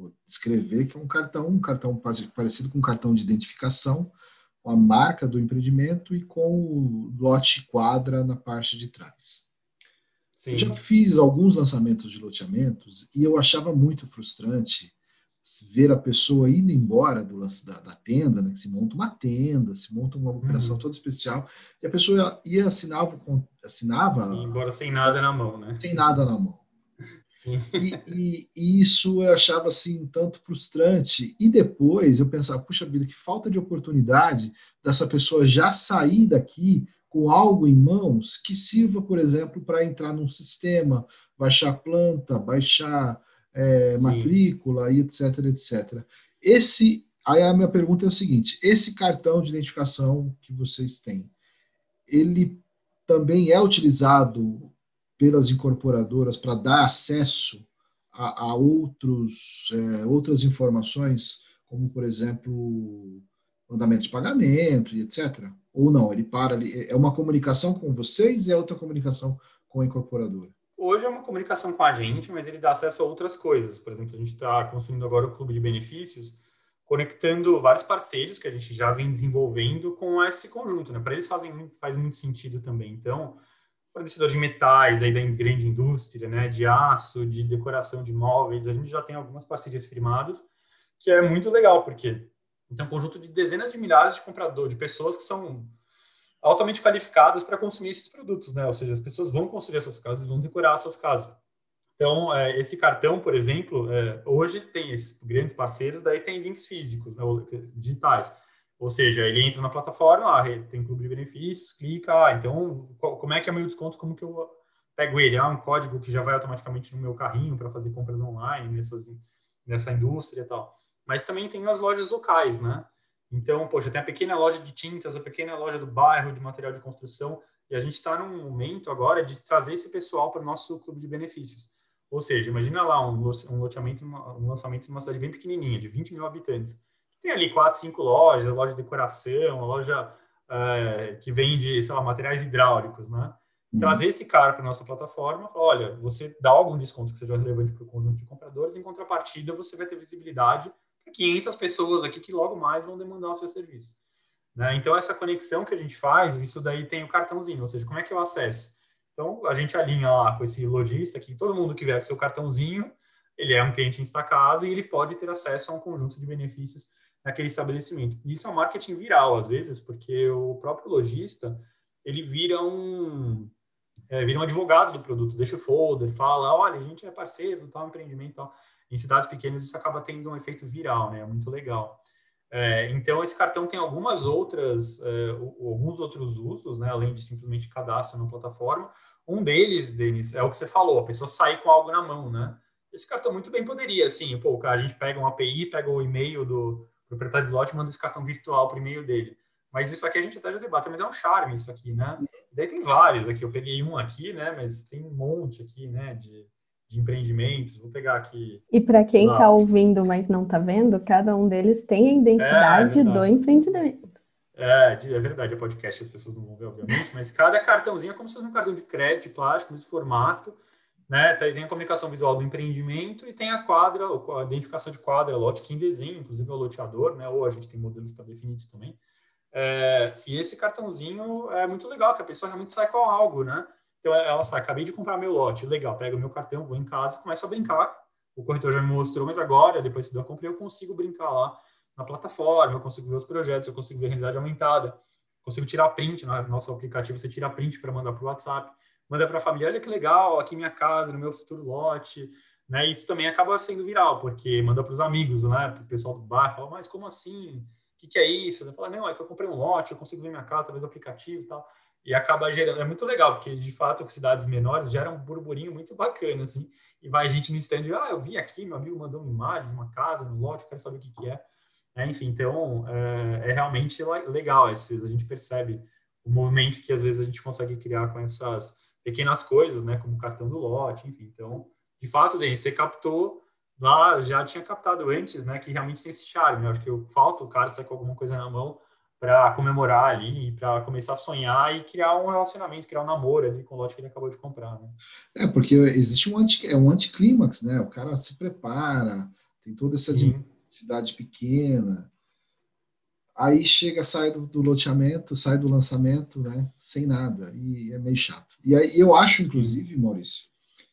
vou descrever que é um cartão, um cartão parecido com um cartão de identificação, com a marca do empreendimento e com o lote quadra na parte de trás. Sim. Eu já fiz alguns lançamentos de loteamentos e eu achava muito frustrante ver a pessoa indo embora do lance da, da tenda, né, que se monta uma tenda, se monta uma operação uhum. toda especial, e a pessoa ia, assinava, assinava... E embora sem nada na mão, né? Sem nada na mão. E, e, e, isso eu achava assim tanto frustrante. E depois eu pensava, puxa vida, que falta de oportunidade dessa pessoa já sair daqui com algo em mãos que sirva, por exemplo, para entrar num sistema, baixar planta, baixar é, matrícula e etc, etc. Esse, aí a minha pergunta é o seguinte: esse cartão de identificação que vocês têm, ele também é utilizado pelas incorporadoras para dar acesso a, a outros, é, outras informações, como, por exemplo, mandamento de pagamento e etc. Ou não, ele para ali, é uma comunicação com vocês e é outra comunicação com a incorporadora? Hoje é uma comunicação com a gente, mas ele dá acesso a outras coisas. Por exemplo, a gente está construindo agora o clube de benefícios, conectando vários parceiros que a gente já vem desenvolvendo com esse conjunto. Né? Para eles fazem, faz muito sentido também. Então, fornecedor de metais aí da grande indústria, né, de aço, de decoração de móveis, a gente já tem algumas parcerias firmadas, que é muito legal, porque tem um conjunto de dezenas de milhares de compradores, de pessoas que são altamente qualificadas para consumir esses produtos, né? Ou seja, as pessoas vão construir as suas casas, vão decorar as suas casas. Então, é, esse cartão, por exemplo, é, hoje tem esses grandes parceiros, daí tem links físicos, né, digitais. Ou seja, ele entra na plataforma, ah, tem clube de benefícios, clica, ah, então como é que é meu desconto, como que eu pego ele? Ah, um código que já vai automaticamente no meu carrinho para fazer compras online nessas, nessa indústria e tal. Mas também tem as lojas locais, né? Então, poxa, tem a pequena loja de tintas, a pequena loja do bairro de material de construção, e a gente está num momento agora de trazer esse pessoal para o nosso clube de benefícios. Ou seja, imagina lá um, um loteamento, um lançamento numa cidade bem pequenininha, de 20 mil habitantes tem ali quatro, cinco lojas, a loja de decoração, a loja é, que vende, sei lá, materiais hidráulicos, né? Uhum. Trazer esse cara para nossa plataforma, olha, você dá algum desconto que seja relevante para o conjunto de compradores, em contrapartida você vai ter visibilidade para 500 pessoas aqui que logo mais vão demandar o seu serviço. Né? Então, essa conexão que a gente faz, isso daí tem o cartãozinho, ou seja, como é que eu acesso? Então, a gente alinha lá com esse lojista que todo mundo que vier com seu cartãozinho, ele é um cliente Instacasa e ele pode ter acesso a um conjunto de benefícios naquele estabelecimento. Isso é marketing viral, às vezes, porque o próprio lojista, ele vira um, é, vira um advogado do produto, deixa o folder, fala, olha, a gente é parceiro, tal empreendimento, tal. Em cidades pequenas isso acaba tendo um efeito viral, né? É muito legal. É, então esse cartão tem algumas outras, é, alguns outros usos, né? Além de simplesmente cadastro na plataforma. Um deles, Denis, é o que você falou, a pessoa sair com algo na mão, né? Esse cartão muito bem poderia, assim, pô, a gente pega um API, pega o e-mail do, proprietário de lote manda esse cartão virtual para o e-mail dele. Mas isso aqui a gente até já debate, mas é um charme isso aqui, né? daí tem vários aqui, eu peguei um aqui, né? Mas tem um monte aqui, né? De, de empreendimentos. Vou pegar aqui. E para quem está ouvindo, mas não está vendo, cada um deles tem a identidade é, é do empreendimento. É, é verdade, é podcast, as pessoas não vão ver, obviamente, mas cada cartãozinho é como se fosse um cartão de crédito de plástico, nesse formato né? Tem a comunicação visual do empreendimento e tem a quadra, a identificação de quadra, lote que em desenho, inclusive é o loteador, né? Ou a gente tem modelos para definir isso também. É, e esse cartãozinho é muito legal, que a pessoa realmente sai com algo, né? Então ela sai, acabei de comprar meu lote, legal, pega o meu cartão, vou em casa e começo a brincar. O corretor já me mostrou, mas agora, depois que eu comprei, eu consigo brincar lá na plataforma, eu consigo ver os projetos, eu consigo ver a realidade aumentada, consigo tirar print no nosso aplicativo, você tira print para mandar para o WhatsApp manda para a família, olha que legal, aqui minha casa, no meu futuro lote, né? Isso também acaba sendo viral, porque manda para os amigos, né? Para o pessoal do bar, fala, mas como assim? O que, que é isso? Ele fala, não, é que eu comprei um lote, eu consigo ver minha casa através do aplicativo e tal. E acaba gerando, é muito legal, porque de fato cidades menores gera um burburinho muito bacana, assim, e vai gente no stand, ah, eu vim aqui, meu amigo mandou uma imagem de uma casa, no lote, quero saber o que, que é. é enfim, então, é, é realmente legal, esses, a gente percebe o movimento que às vezes a gente consegue criar com essas pequenas coisas, né, como o cartão do lote, enfim. Então, de fato, Denis, você captou lá, já tinha captado antes, né, que realmente tem esse charme. Eu acho que falta o cara estar com alguma coisa na mão para comemorar ali, para começar a sonhar e criar um relacionamento, criar um namoro ali com o lote que ele acabou de comprar, né? É, porque existe um, anti, é um anticlímax, né? O cara se prepara, tem toda essa cidade pequena, Aí chega, sai do, do, loteamento, sai do lançamento, né, sem nada, e é meio chato. E aí eu acho, inclusive, Maurício,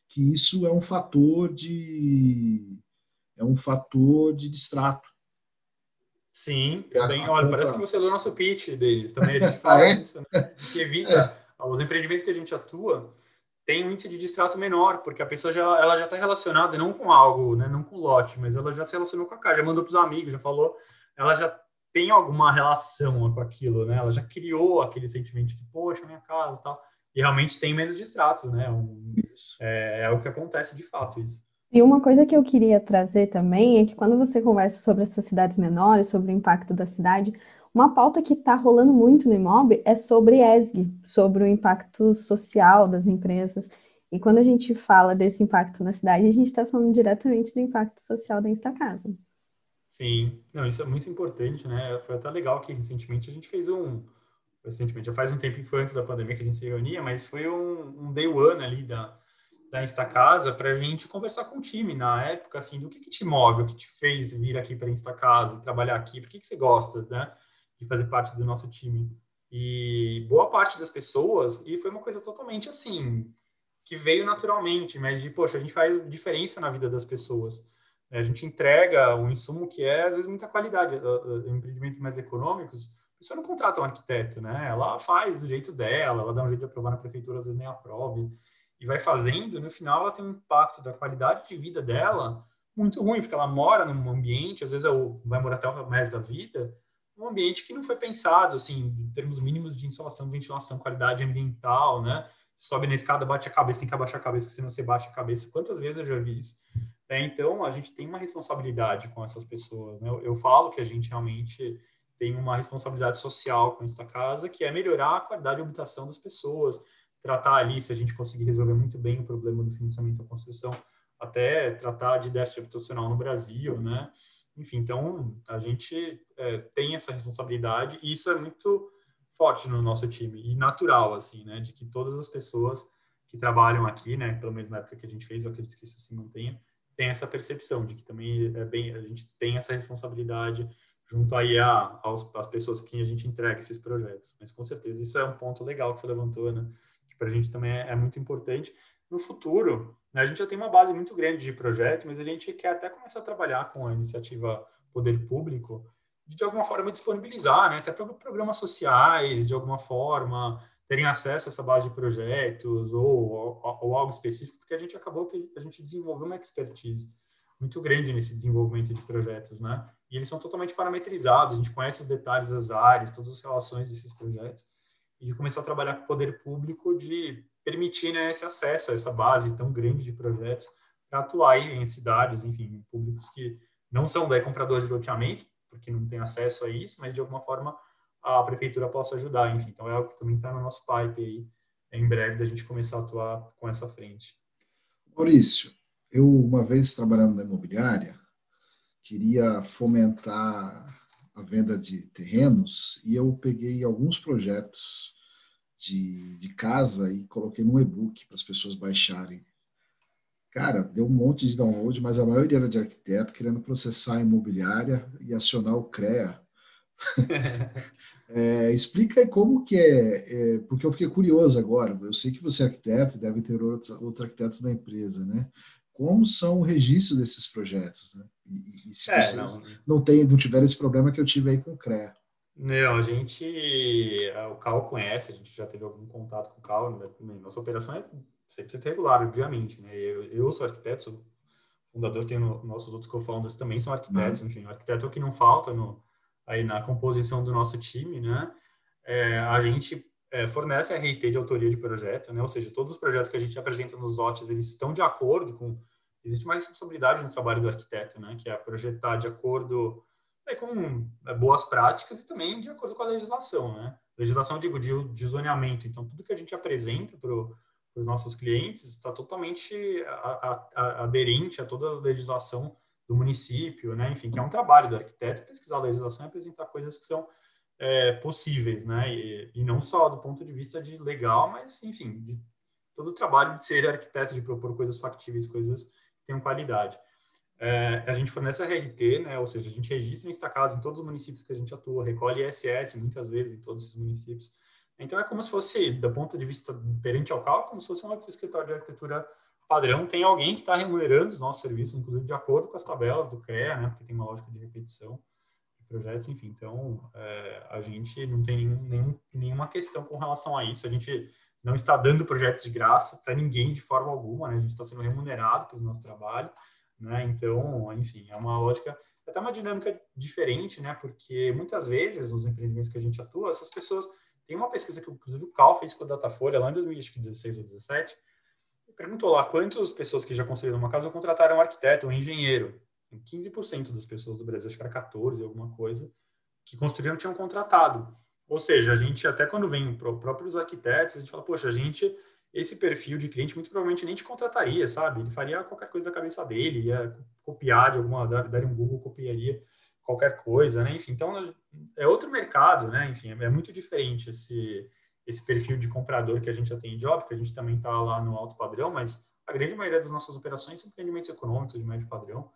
que isso é um fator de é um fator de distrato. Sim, também. A, a Olha, parece que você leu nosso pitch deles. Também a gente [laughs] fala ah, é? isso, né? Que evita [laughs] é. os empreendimentos que a gente atua tem um índice de distrato menor, porque a pessoa já ela já está relacionada não com algo, né, não com lote, mas ela já se relacionou com a casa, já mandou para os amigos, já falou, ela já tem alguma relação com aquilo, né? Ela já criou aquele sentimento de, poxa, minha casa e tal. E realmente tem menos distrato, né? Um, é, é, o que acontece de fato isso. E uma coisa que eu queria trazer também é que quando você conversa sobre essas cidades menores, sobre o impacto da cidade, uma pauta que está rolando muito no Imob é sobre ESG, sobre o impacto social das empresas. E quando a gente fala desse impacto na cidade, a gente está falando diretamente do impacto social da Instacasa. Sim, não, isso é muito importante, né? Foi até legal que recentemente a gente fez um. Recentemente, já faz um tempo, foi antes da pandemia que a gente se reunia, mas foi um, um day one ali da, da Instacasa para a gente conversar com o time na época, assim, do que, que te move, o que te fez vir aqui para a Instacasa, trabalhar aqui, por que, que você gosta, né, de fazer parte do nosso time. E boa parte das pessoas, e foi uma coisa totalmente assim, que veio naturalmente, mas de, poxa, a gente faz diferença na vida das pessoas. A gente entrega um insumo que é, às vezes, muita qualidade. Em empreendimentos mais econômicos, a pessoa não contrata um arquiteto, né? Ela faz do jeito dela, ela dá um jeito de aprovar na prefeitura, às vezes nem aprove, e vai fazendo, no final ela tem um impacto da qualidade de vida dela muito ruim, porque ela mora num ambiente, às vezes vai morar até o resto da vida, um ambiente que não foi pensado, assim, em termos mínimos de insolação, ventilação, qualidade ambiental, né? Sobe na escada, bate a cabeça, tem que abaixar a cabeça, senão você bate a cabeça. Quantas vezes eu já vi isso? É, então, a gente tem uma responsabilidade com essas pessoas, né? Eu, eu falo que a gente realmente tem uma responsabilidade social com esta casa, que é melhorar a qualidade de habitação das pessoas, tratar ali, se a gente conseguir resolver muito bem o problema do financiamento da construção, até tratar de déficit habitacional no Brasil, né? Enfim, então a gente é, tem essa responsabilidade e isso é muito forte no nosso time e natural, assim, né? De que todas as pessoas que trabalham aqui, né? Pelo menos na época que a gente fez, eu acredito que isso se mantenha, tem essa percepção de que também é bem, a gente tem essa responsabilidade junto aí a, aos, às pessoas que a gente entrega esses projetos. Mas com certeza isso é um ponto legal que você levantou, né? Que para a gente também é, é muito importante no futuro, né, a gente já tem uma base muito grande de projetos, mas a gente quer até começar a trabalhar com a iniciativa Poder Público, de, de alguma forma disponibilizar, né, até para programas sociais, de alguma forma, terem acesso a essa base de projetos ou, ou, ou, algo específico, porque a gente acabou que a gente desenvolveu uma expertise muito grande nesse desenvolvimento de projetos, né? E eles são totalmente parametrizados, a gente conhece os detalhes das áreas, todas as relações desses projetos, e de começar a trabalhar com o poder público de permitir né, esse acesso a essa base tão grande de projetos para atuar em cidades, enfim, públicos que não são daí compradores de loteamentos, porque não tem acesso a isso, mas de alguma forma a prefeitura possa ajudar, enfim. Então é algo que também está no nosso pipe aí, em breve, da gente começar a atuar com essa frente. Maurício, eu uma vez trabalhando na imobiliária, queria fomentar a venda de terrenos e eu peguei alguns projetos de, de casa e coloquei no e-book para as pessoas baixarem. Cara, deu um monte de download, mas a maioria era de arquiteto querendo processar a imobiliária e acionar o CREA. [laughs] é, explica como que é, é, porque eu fiquei curioso agora. Eu sei que você é arquiteto, deve ter outros, outros arquitetos da empresa, né? Como são o registro desses projetos, né? E, e se é, vocês não, não, tem, não tiveram esse problema que eu tive aí com o CREA. Não, a gente, o Cal conhece, a gente já teve algum contato com o Cal, né? nossa operação é 100% regular, obviamente, né? Eu, eu sou arquiteto, sou fundador, tenho nossos outros co-founders também são arquitetos, uhum. enfim, o arquiteto é o que não falta no, aí na composição do nosso time, né? É, a gente é, fornece a RT de autoria de projeto, né? Ou seja, todos os projetos que a gente apresenta nos lotes, eles estão de acordo com... Existe uma responsabilidade no trabalho do arquiteto, né? Que é projetar de acordo é, com é, boas práticas e também de acordo com a legislação, né? Legislação, digo, de, de zoneamento. Então, tudo que a gente apresenta para os nossos clientes está totalmente a, a, a, aderente a toda a legislação do município, né? Enfim, que é um trabalho do arquiteto pesquisar a legislação e apresentar coisas que são é, possíveis, né? E, e, não só do ponto de vista de legal, mas, enfim, de todo o trabalho de ser arquiteto, de propor coisas factíveis, coisas que tenham qualidade. É, a gente fornece a RLT, né, ou seja, a gente registra em casa em todos os municípios que a gente atua, recolhe ISS muitas vezes em todos esses municípios. Então é como se fosse, do ponto de vista perante ao cálculo, como se fosse um escritório de arquitetura padrão. Tem alguém que está remunerando os nossos serviços, inclusive de acordo com as tabelas do CREA, né, porque tem uma lógica de repetição de projetos, enfim. Então é, a gente não tem nenhum, nenhum, nenhuma questão com relação a isso. A gente não está dando projetos de graça para ninguém de forma alguma, né? a gente está sendo remunerado pelo nosso trabalho. Né? Então, enfim, é uma lógica, é até uma dinâmica diferente, né? Porque muitas vezes nos empreendimentos que a gente atua, essas pessoas tem uma pesquisa que inclusive o Cal fez com a Datafolha lá em 2016 ou 2017, perguntou lá quantas pessoas que já construíram uma casa contrataram um arquiteto, um engenheiro. 15% das pessoas do Brasil, acho que era 14, alguma coisa, que construíram tinham contratado. Ou seja, a gente até quando vem para os próprios arquitetos, a gente fala, poxa, a gente esse perfil de cliente muito provavelmente nem te contrataria, sabe? Ele faria qualquer coisa da cabeça dele, ia copiar de alguma, daria um Google, copiaria qualquer coisa, né? Enfim, então é outro mercado, né? Enfim, é muito diferente esse, esse perfil de comprador que a gente atende, óbvio que a gente também está lá no alto padrão, mas a grande maioria das nossas operações são empreendimentos econômicos de médio padrão,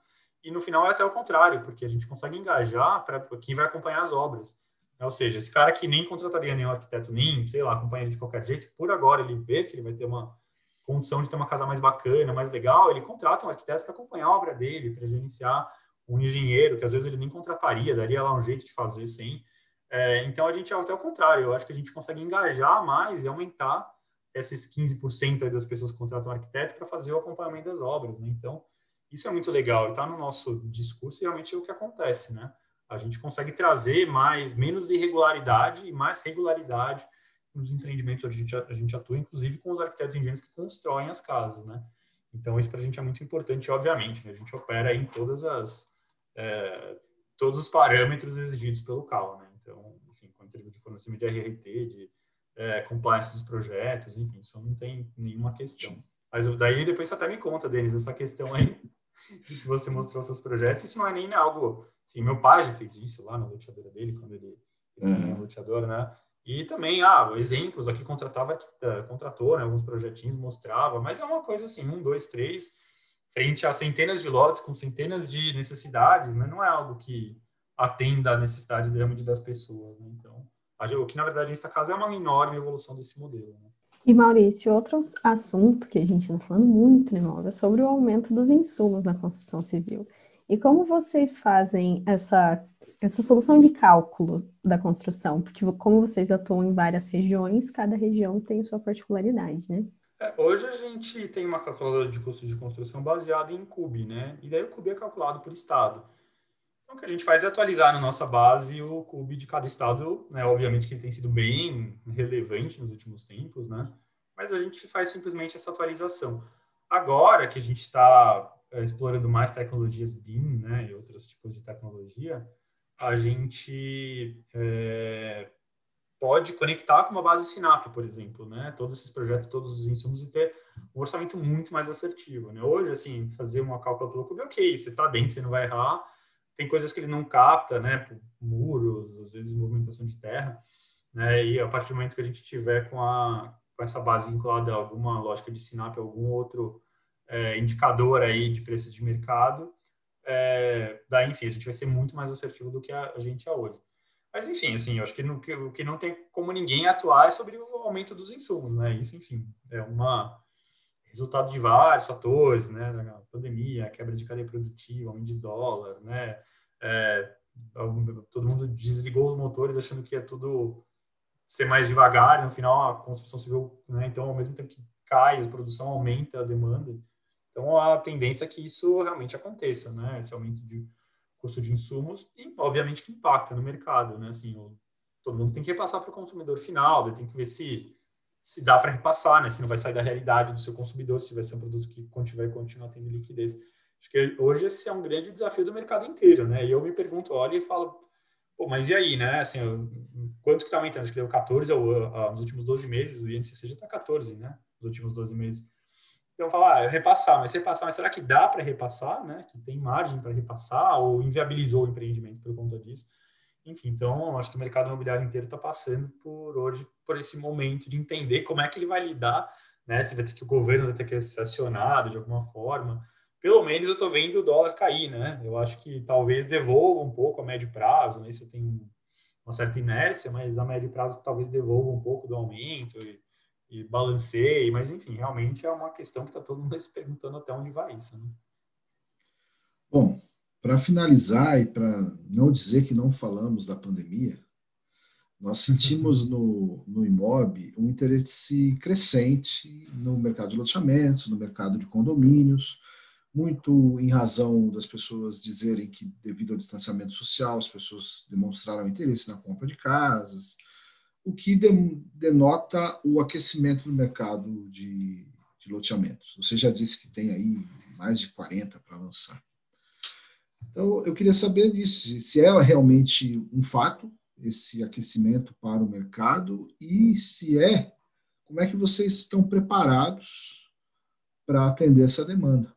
e no final é até o contrário, porque a gente consegue engajar para quem vai acompanhar as obras. Ou seja, esse cara que nem contrataria nenhum arquiteto, nem, sei lá, acompanha ele de qualquer jeito, por agora ele vê que ele vai ter uma condição de ter uma casa mais bacana, mais legal, ele contrata um arquiteto para acompanhar a obra dele, para gerenciar um engenheiro, que às vezes ele nem contrataria, daria lá um jeito de fazer sem. É, então, a gente é até o contrário, eu acho que a gente consegue engajar mais e aumentar esses 15% das pessoas que contratam arquiteto para fazer o acompanhamento das obras, né? Então, isso é muito legal está no nosso discurso e realmente é o que acontece, né? a gente consegue trazer mais, menos irregularidade e mais regularidade nos empreendimentos onde a gente, a gente atua, inclusive com os arquitetos e engenheiros que constroem as casas, né? Então, isso para a gente é muito importante, obviamente. Né? A gente opera em todas as, é, todos os parâmetros exigidos pelo CAL, né? Então, enfim, com termos de fornecimento de RRT, de é, compliance dos projetos, enfim, isso não tem nenhuma questão. Mas daí depois você até me conta, Denis, essa questão aí que você mostrou seus projetos. Isso não é nem algo. Assim, meu pai já fez isso lá na loteadora dele, quando ele, ele uhum. na loteadora, né? E também, ah, exemplos aqui contratava, eh, contratou, né, alguns projetinhos, mostrava, mas é uma coisa assim, um, dois, três, frente a centenas de lotes com centenas de necessidades, né? Não é algo que atenda a necessidade realmente das pessoas, né? Então, o que na verdade nesta casa é uma enorme evolução desse modelo, né? E Maurício, outro assunto que a gente está falando muito, né, Maura, é sobre o aumento dos insumos na construção civil. E como vocês fazem essa, essa solução de cálculo da construção? Porque como vocês atuam em várias regiões, cada região tem sua particularidade, né? É, hoje a gente tem uma calculadora de custos de construção baseada em CUB, né? E daí o CUB é calculado por estado. Então, o que a gente faz é atualizar na nossa base o CUB de cada estado, né? Obviamente que ele tem sido bem relevante nos últimos tempos, né? Mas a gente faz simplesmente essa atualização. Agora que a gente está é, explorando mais tecnologias BIM, né? E outros tipos de tecnologia, a gente é, pode conectar com uma base Sinap, por exemplo, né? Todos esses projetos, todos os insumos e ter um orçamento muito mais assertivo, né? Hoje, assim, fazer uma cálcula pelo CUB, ok, você está dentro, você não vai errar, tem coisas que ele não capta, né, muros, às vezes movimentação de terra, né, e a partir do momento que a gente tiver com, a, com essa base vinculada a alguma lógica de Sinap, algum outro é, indicador aí de preços de mercado, é, daí, enfim, a gente vai ser muito mais assertivo do que a, a gente é hoje. Mas, enfim, assim, eu acho que, no, que o que não tem como ninguém atuar é sobre o aumento dos insumos, né, isso, enfim, é uma resultado de vários fatores, né, pandemia, quebra de cadeia produtiva, aumento de dólar, né, é, todo mundo desligou os motores achando que ia tudo ser mais devagar, e no final a construção civil, né, então ao mesmo tempo que cai, a produção aumenta a demanda, então a tendência é que isso realmente aconteça, né, esse aumento de custo de insumos e obviamente que impacta no mercado, né, assim, o, todo mundo tem que repassar para o consumidor final, tem que ver se se dá para repassar, né? Se não vai sair da realidade do seu consumidor, se vai ser um produto que vai continuar tendo liquidez. Acho que hoje esse é um grande desafio do mercado inteiro, né? E eu me pergunto, olha e falo, pô, mas e aí, né? Assim, quanto que está aumentando? Acho que deu 14 nos últimos 12 meses, o INCC já está 14, né? Nos últimos 12 meses. Então, falar, ah, repassar, mas repassar, mas será que dá para repassar, né? Que tem margem para repassar ou inviabilizou o empreendimento por conta disso? Enfim, então, acho que o mercado imobiliário inteiro está passando por hoje, por esse momento de entender como é que ele vai lidar, né? Se vai ter que o governo vai ter que ser acionado de alguma forma. Pelo menos eu estou vendo o dólar cair, né? Eu acho que talvez devolva um pouco a médio prazo, né? Isso tem uma certa inércia, mas a médio prazo talvez devolva um pouco do aumento e, e balanceie, mas enfim, realmente é uma questão que está todo mundo [laughs] se perguntando até onde vai isso, né? Bom, para finalizar e para não dizer que não falamos da pandemia, nós sentimos [laughs] no, no IMOB um interesse crescente no mercado de loteamentos, no mercado de condomínios, muito em razão das pessoas dizerem que, devido ao distanciamento social, as pessoas demonstraram interesse na compra de casas, o que denota o aquecimento do mercado de, de loteamentos. Você já disse que tem aí mais de 40 para lançar. Então, eu queria saber disso, se é realmente um fato esse aquecimento para o mercado e se é, como é que vocês estão preparados para atender essa demanda?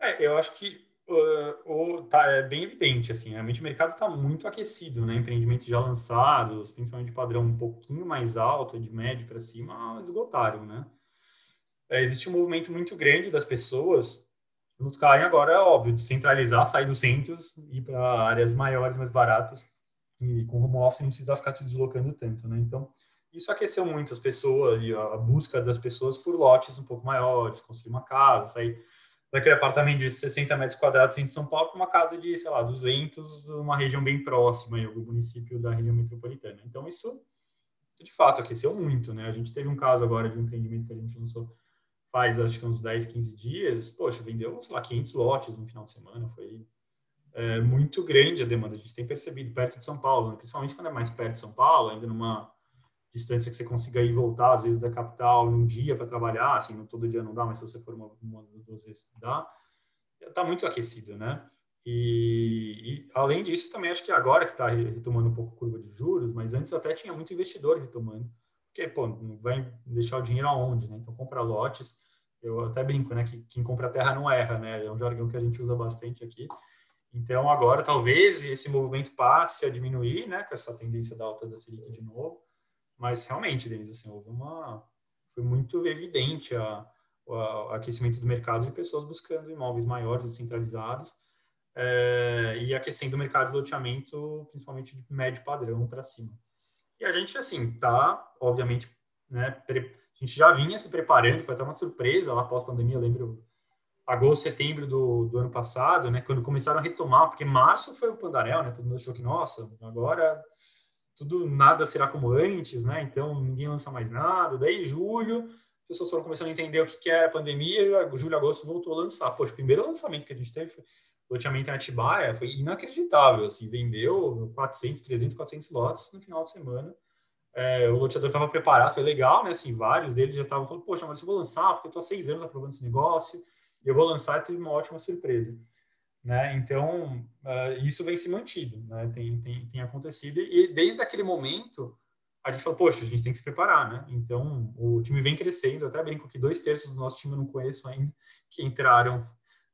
É, eu acho que uh, o, tá, é bem evidente, assim, realmente o mercado está muito aquecido, né? Empreendimentos já lançados, principalmente de padrão um pouquinho mais alto, de médio para cima, esgotaram, né? É, existe um movimento muito grande das pessoas buscarem agora, é óbvio, descentralizar, sair dos centros ir para áreas maiores, mais baratas, e com home office não precisa ficar se deslocando tanto, né? Então, isso aqueceu muito as pessoas e a busca das pessoas por lotes um pouco maiores, construir uma casa, sair daquele apartamento de 60 metros quadrados em São Paulo para uma casa de, sei lá, 200, uma região bem próxima em algum município da região metropolitana. Então, isso, de fato, aqueceu muito, né? A gente teve um caso agora de um empreendimento que a gente lançou faz acho que uns 10, 15 dias, poxa, vendeu, sei lá, 500 lotes no final de semana, foi é muito grande a demanda. A gente tem percebido perto de São Paulo, né? principalmente quando é mais perto de São Paulo, ainda numa distância que você consiga ir voltar, às vezes, da capital num dia para trabalhar, assim, não todo dia não dá, mas se você for uma, uma duas vezes dá, está muito aquecido, né? E, e, além disso, também acho que agora que está retomando um pouco a curva de juros, mas antes até tinha muito investidor retomando, porque, pô, vai deixar o dinheiro aonde, né? Então, compra lotes, eu até brinco, né, que quem compra terra não erra, né? É um jargão que a gente usa bastante aqui. Então, agora, talvez esse movimento passe a diminuir, né, com essa tendência da alta da Selic de novo, mas realmente, Denise, assim, houve uma... Foi muito evidente a, o aquecimento do mercado de pessoas buscando imóveis maiores e centralizados, é, e aquecendo o mercado de loteamento, principalmente de médio padrão para cima. E a gente, assim, tá, obviamente, né, a gente já vinha se preparando, foi até uma surpresa lá pós-pandemia, eu lembro, agosto, setembro do, do ano passado, né, quando começaram a retomar, porque março foi o Pandarel, né, todo mundo achou que, nossa, agora tudo, nada será como antes, né, então ninguém lança mais nada, daí julho, as pessoas foram começando a entender o que, que era a pandemia, julho, agosto voltou a lançar. Poxa, o primeiro lançamento que a gente teve foi loteamento em Atibaia foi inacreditável, assim, vendeu 400, 300, 400 lotes no final de semana. É, o loteador estava preparado, foi legal, né, assim, vários deles já estavam falando, poxa, mas eu vou lançar, porque eu estou há seis anos aprovando esse negócio, e eu vou lançar, e teve uma ótima surpresa. Né? Então, uh, isso vem se mantido, né? tem, tem, tem acontecido, e desde aquele momento, a gente falou, poxa, a gente tem que se preparar, né? Então, o time vem crescendo, eu até brinco que dois terços do nosso time eu não conheço ainda, que entraram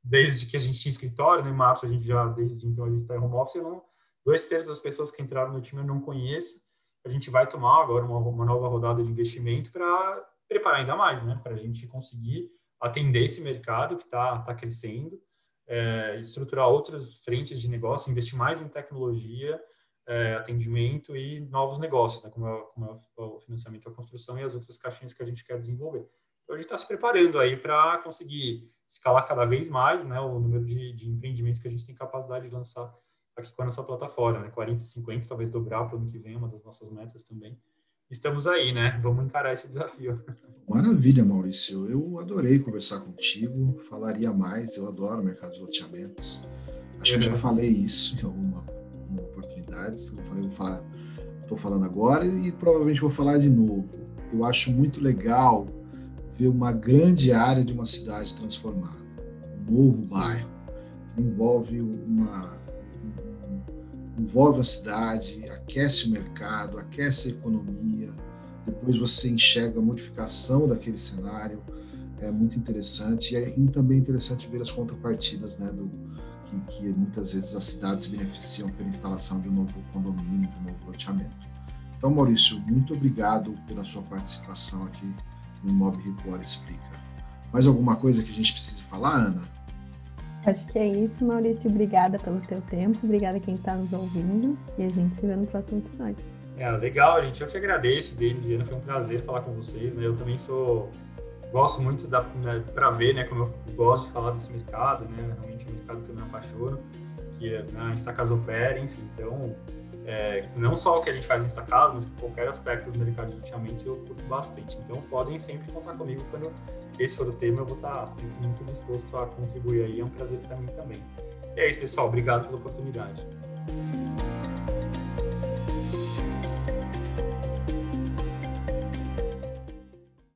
desde que a gente tinha escritório, né, março a gente já, desde então a gente está em home office, não, dois terços das pessoas que entraram no time eu não conheço, a gente vai tomar agora uma, uma nova rodada de investimento para preparar ainda mais, né, para a gente conseguir atender esse mercado que está tá crescendo, é, estruturar outras frentes de negócio, investir mais em tecnologia, é, atendimento e novos negócios, né, como, é, como é o financiamento da construção e as outras caixinhas que a gente quer desenvolver. Então a gente está se preparando aí para conseguir escalar cada vez mais né, o número de, de, empreendimentos que a gente tem capacidade de lançar aqui com a nossa plataforma, né, 40, 50, talvez dobrar para o ano que vem, uma das nossas metas também. Estamos aí, né? Vamos encarar esse desafio. Maravilha, Maurício. Eu adorei conversar contigo, falaria mais, eu adoro o mercado de loteamentos. Acho que eu já falei isso em alguma, alguma oportunidade. Eu falei, vou falar, estou falando agora e provavelmente vou falar de novo. Eu acho muito legal ver uma grande área de uma cidade transformada, um novo bairro, que envolve uma envolve a cidade, aquece o mercado, aquece a economia, depois você enxerga a modificação daquele cenário, é muito interessante e é também interessante ver as contrapartidas, né, do que, que muitas vezes as cidades beneficiam pela instalação de um novo condomínio, de um novo loteamento. Então, Maurício, muito obrigado pela sua participação aqui no Mob Report Explica. Mais alguma coisa que a gente precise falar, Ana? Acho que é isso, Maurício. Obrigada pelo teu tempo, obrigada quem está nos ouvindo e a gente se vê no próximo episódio. É, legal, gente. Eu que agradeço, Denis e Ana. Foi um prazer falar com vocês. Né? Eu também sou gosto muito da né, para ver, né, como eu gosto de falar desse mercado, né? Realmente é um mercado que eu me apaixono, que é né, Stacasopera, enfim. Então, é, não só o que a gente faz em Estacado, mas qualquer aspecto do mercado de loteamentos eu curto bastante. Então podem sempre contar comigo quando esse for o tema, eu vou estar tá, muito disposto a contribuir aí, é um prazer para mim também. E é isso, pessoal, obrigado pela oportunidade.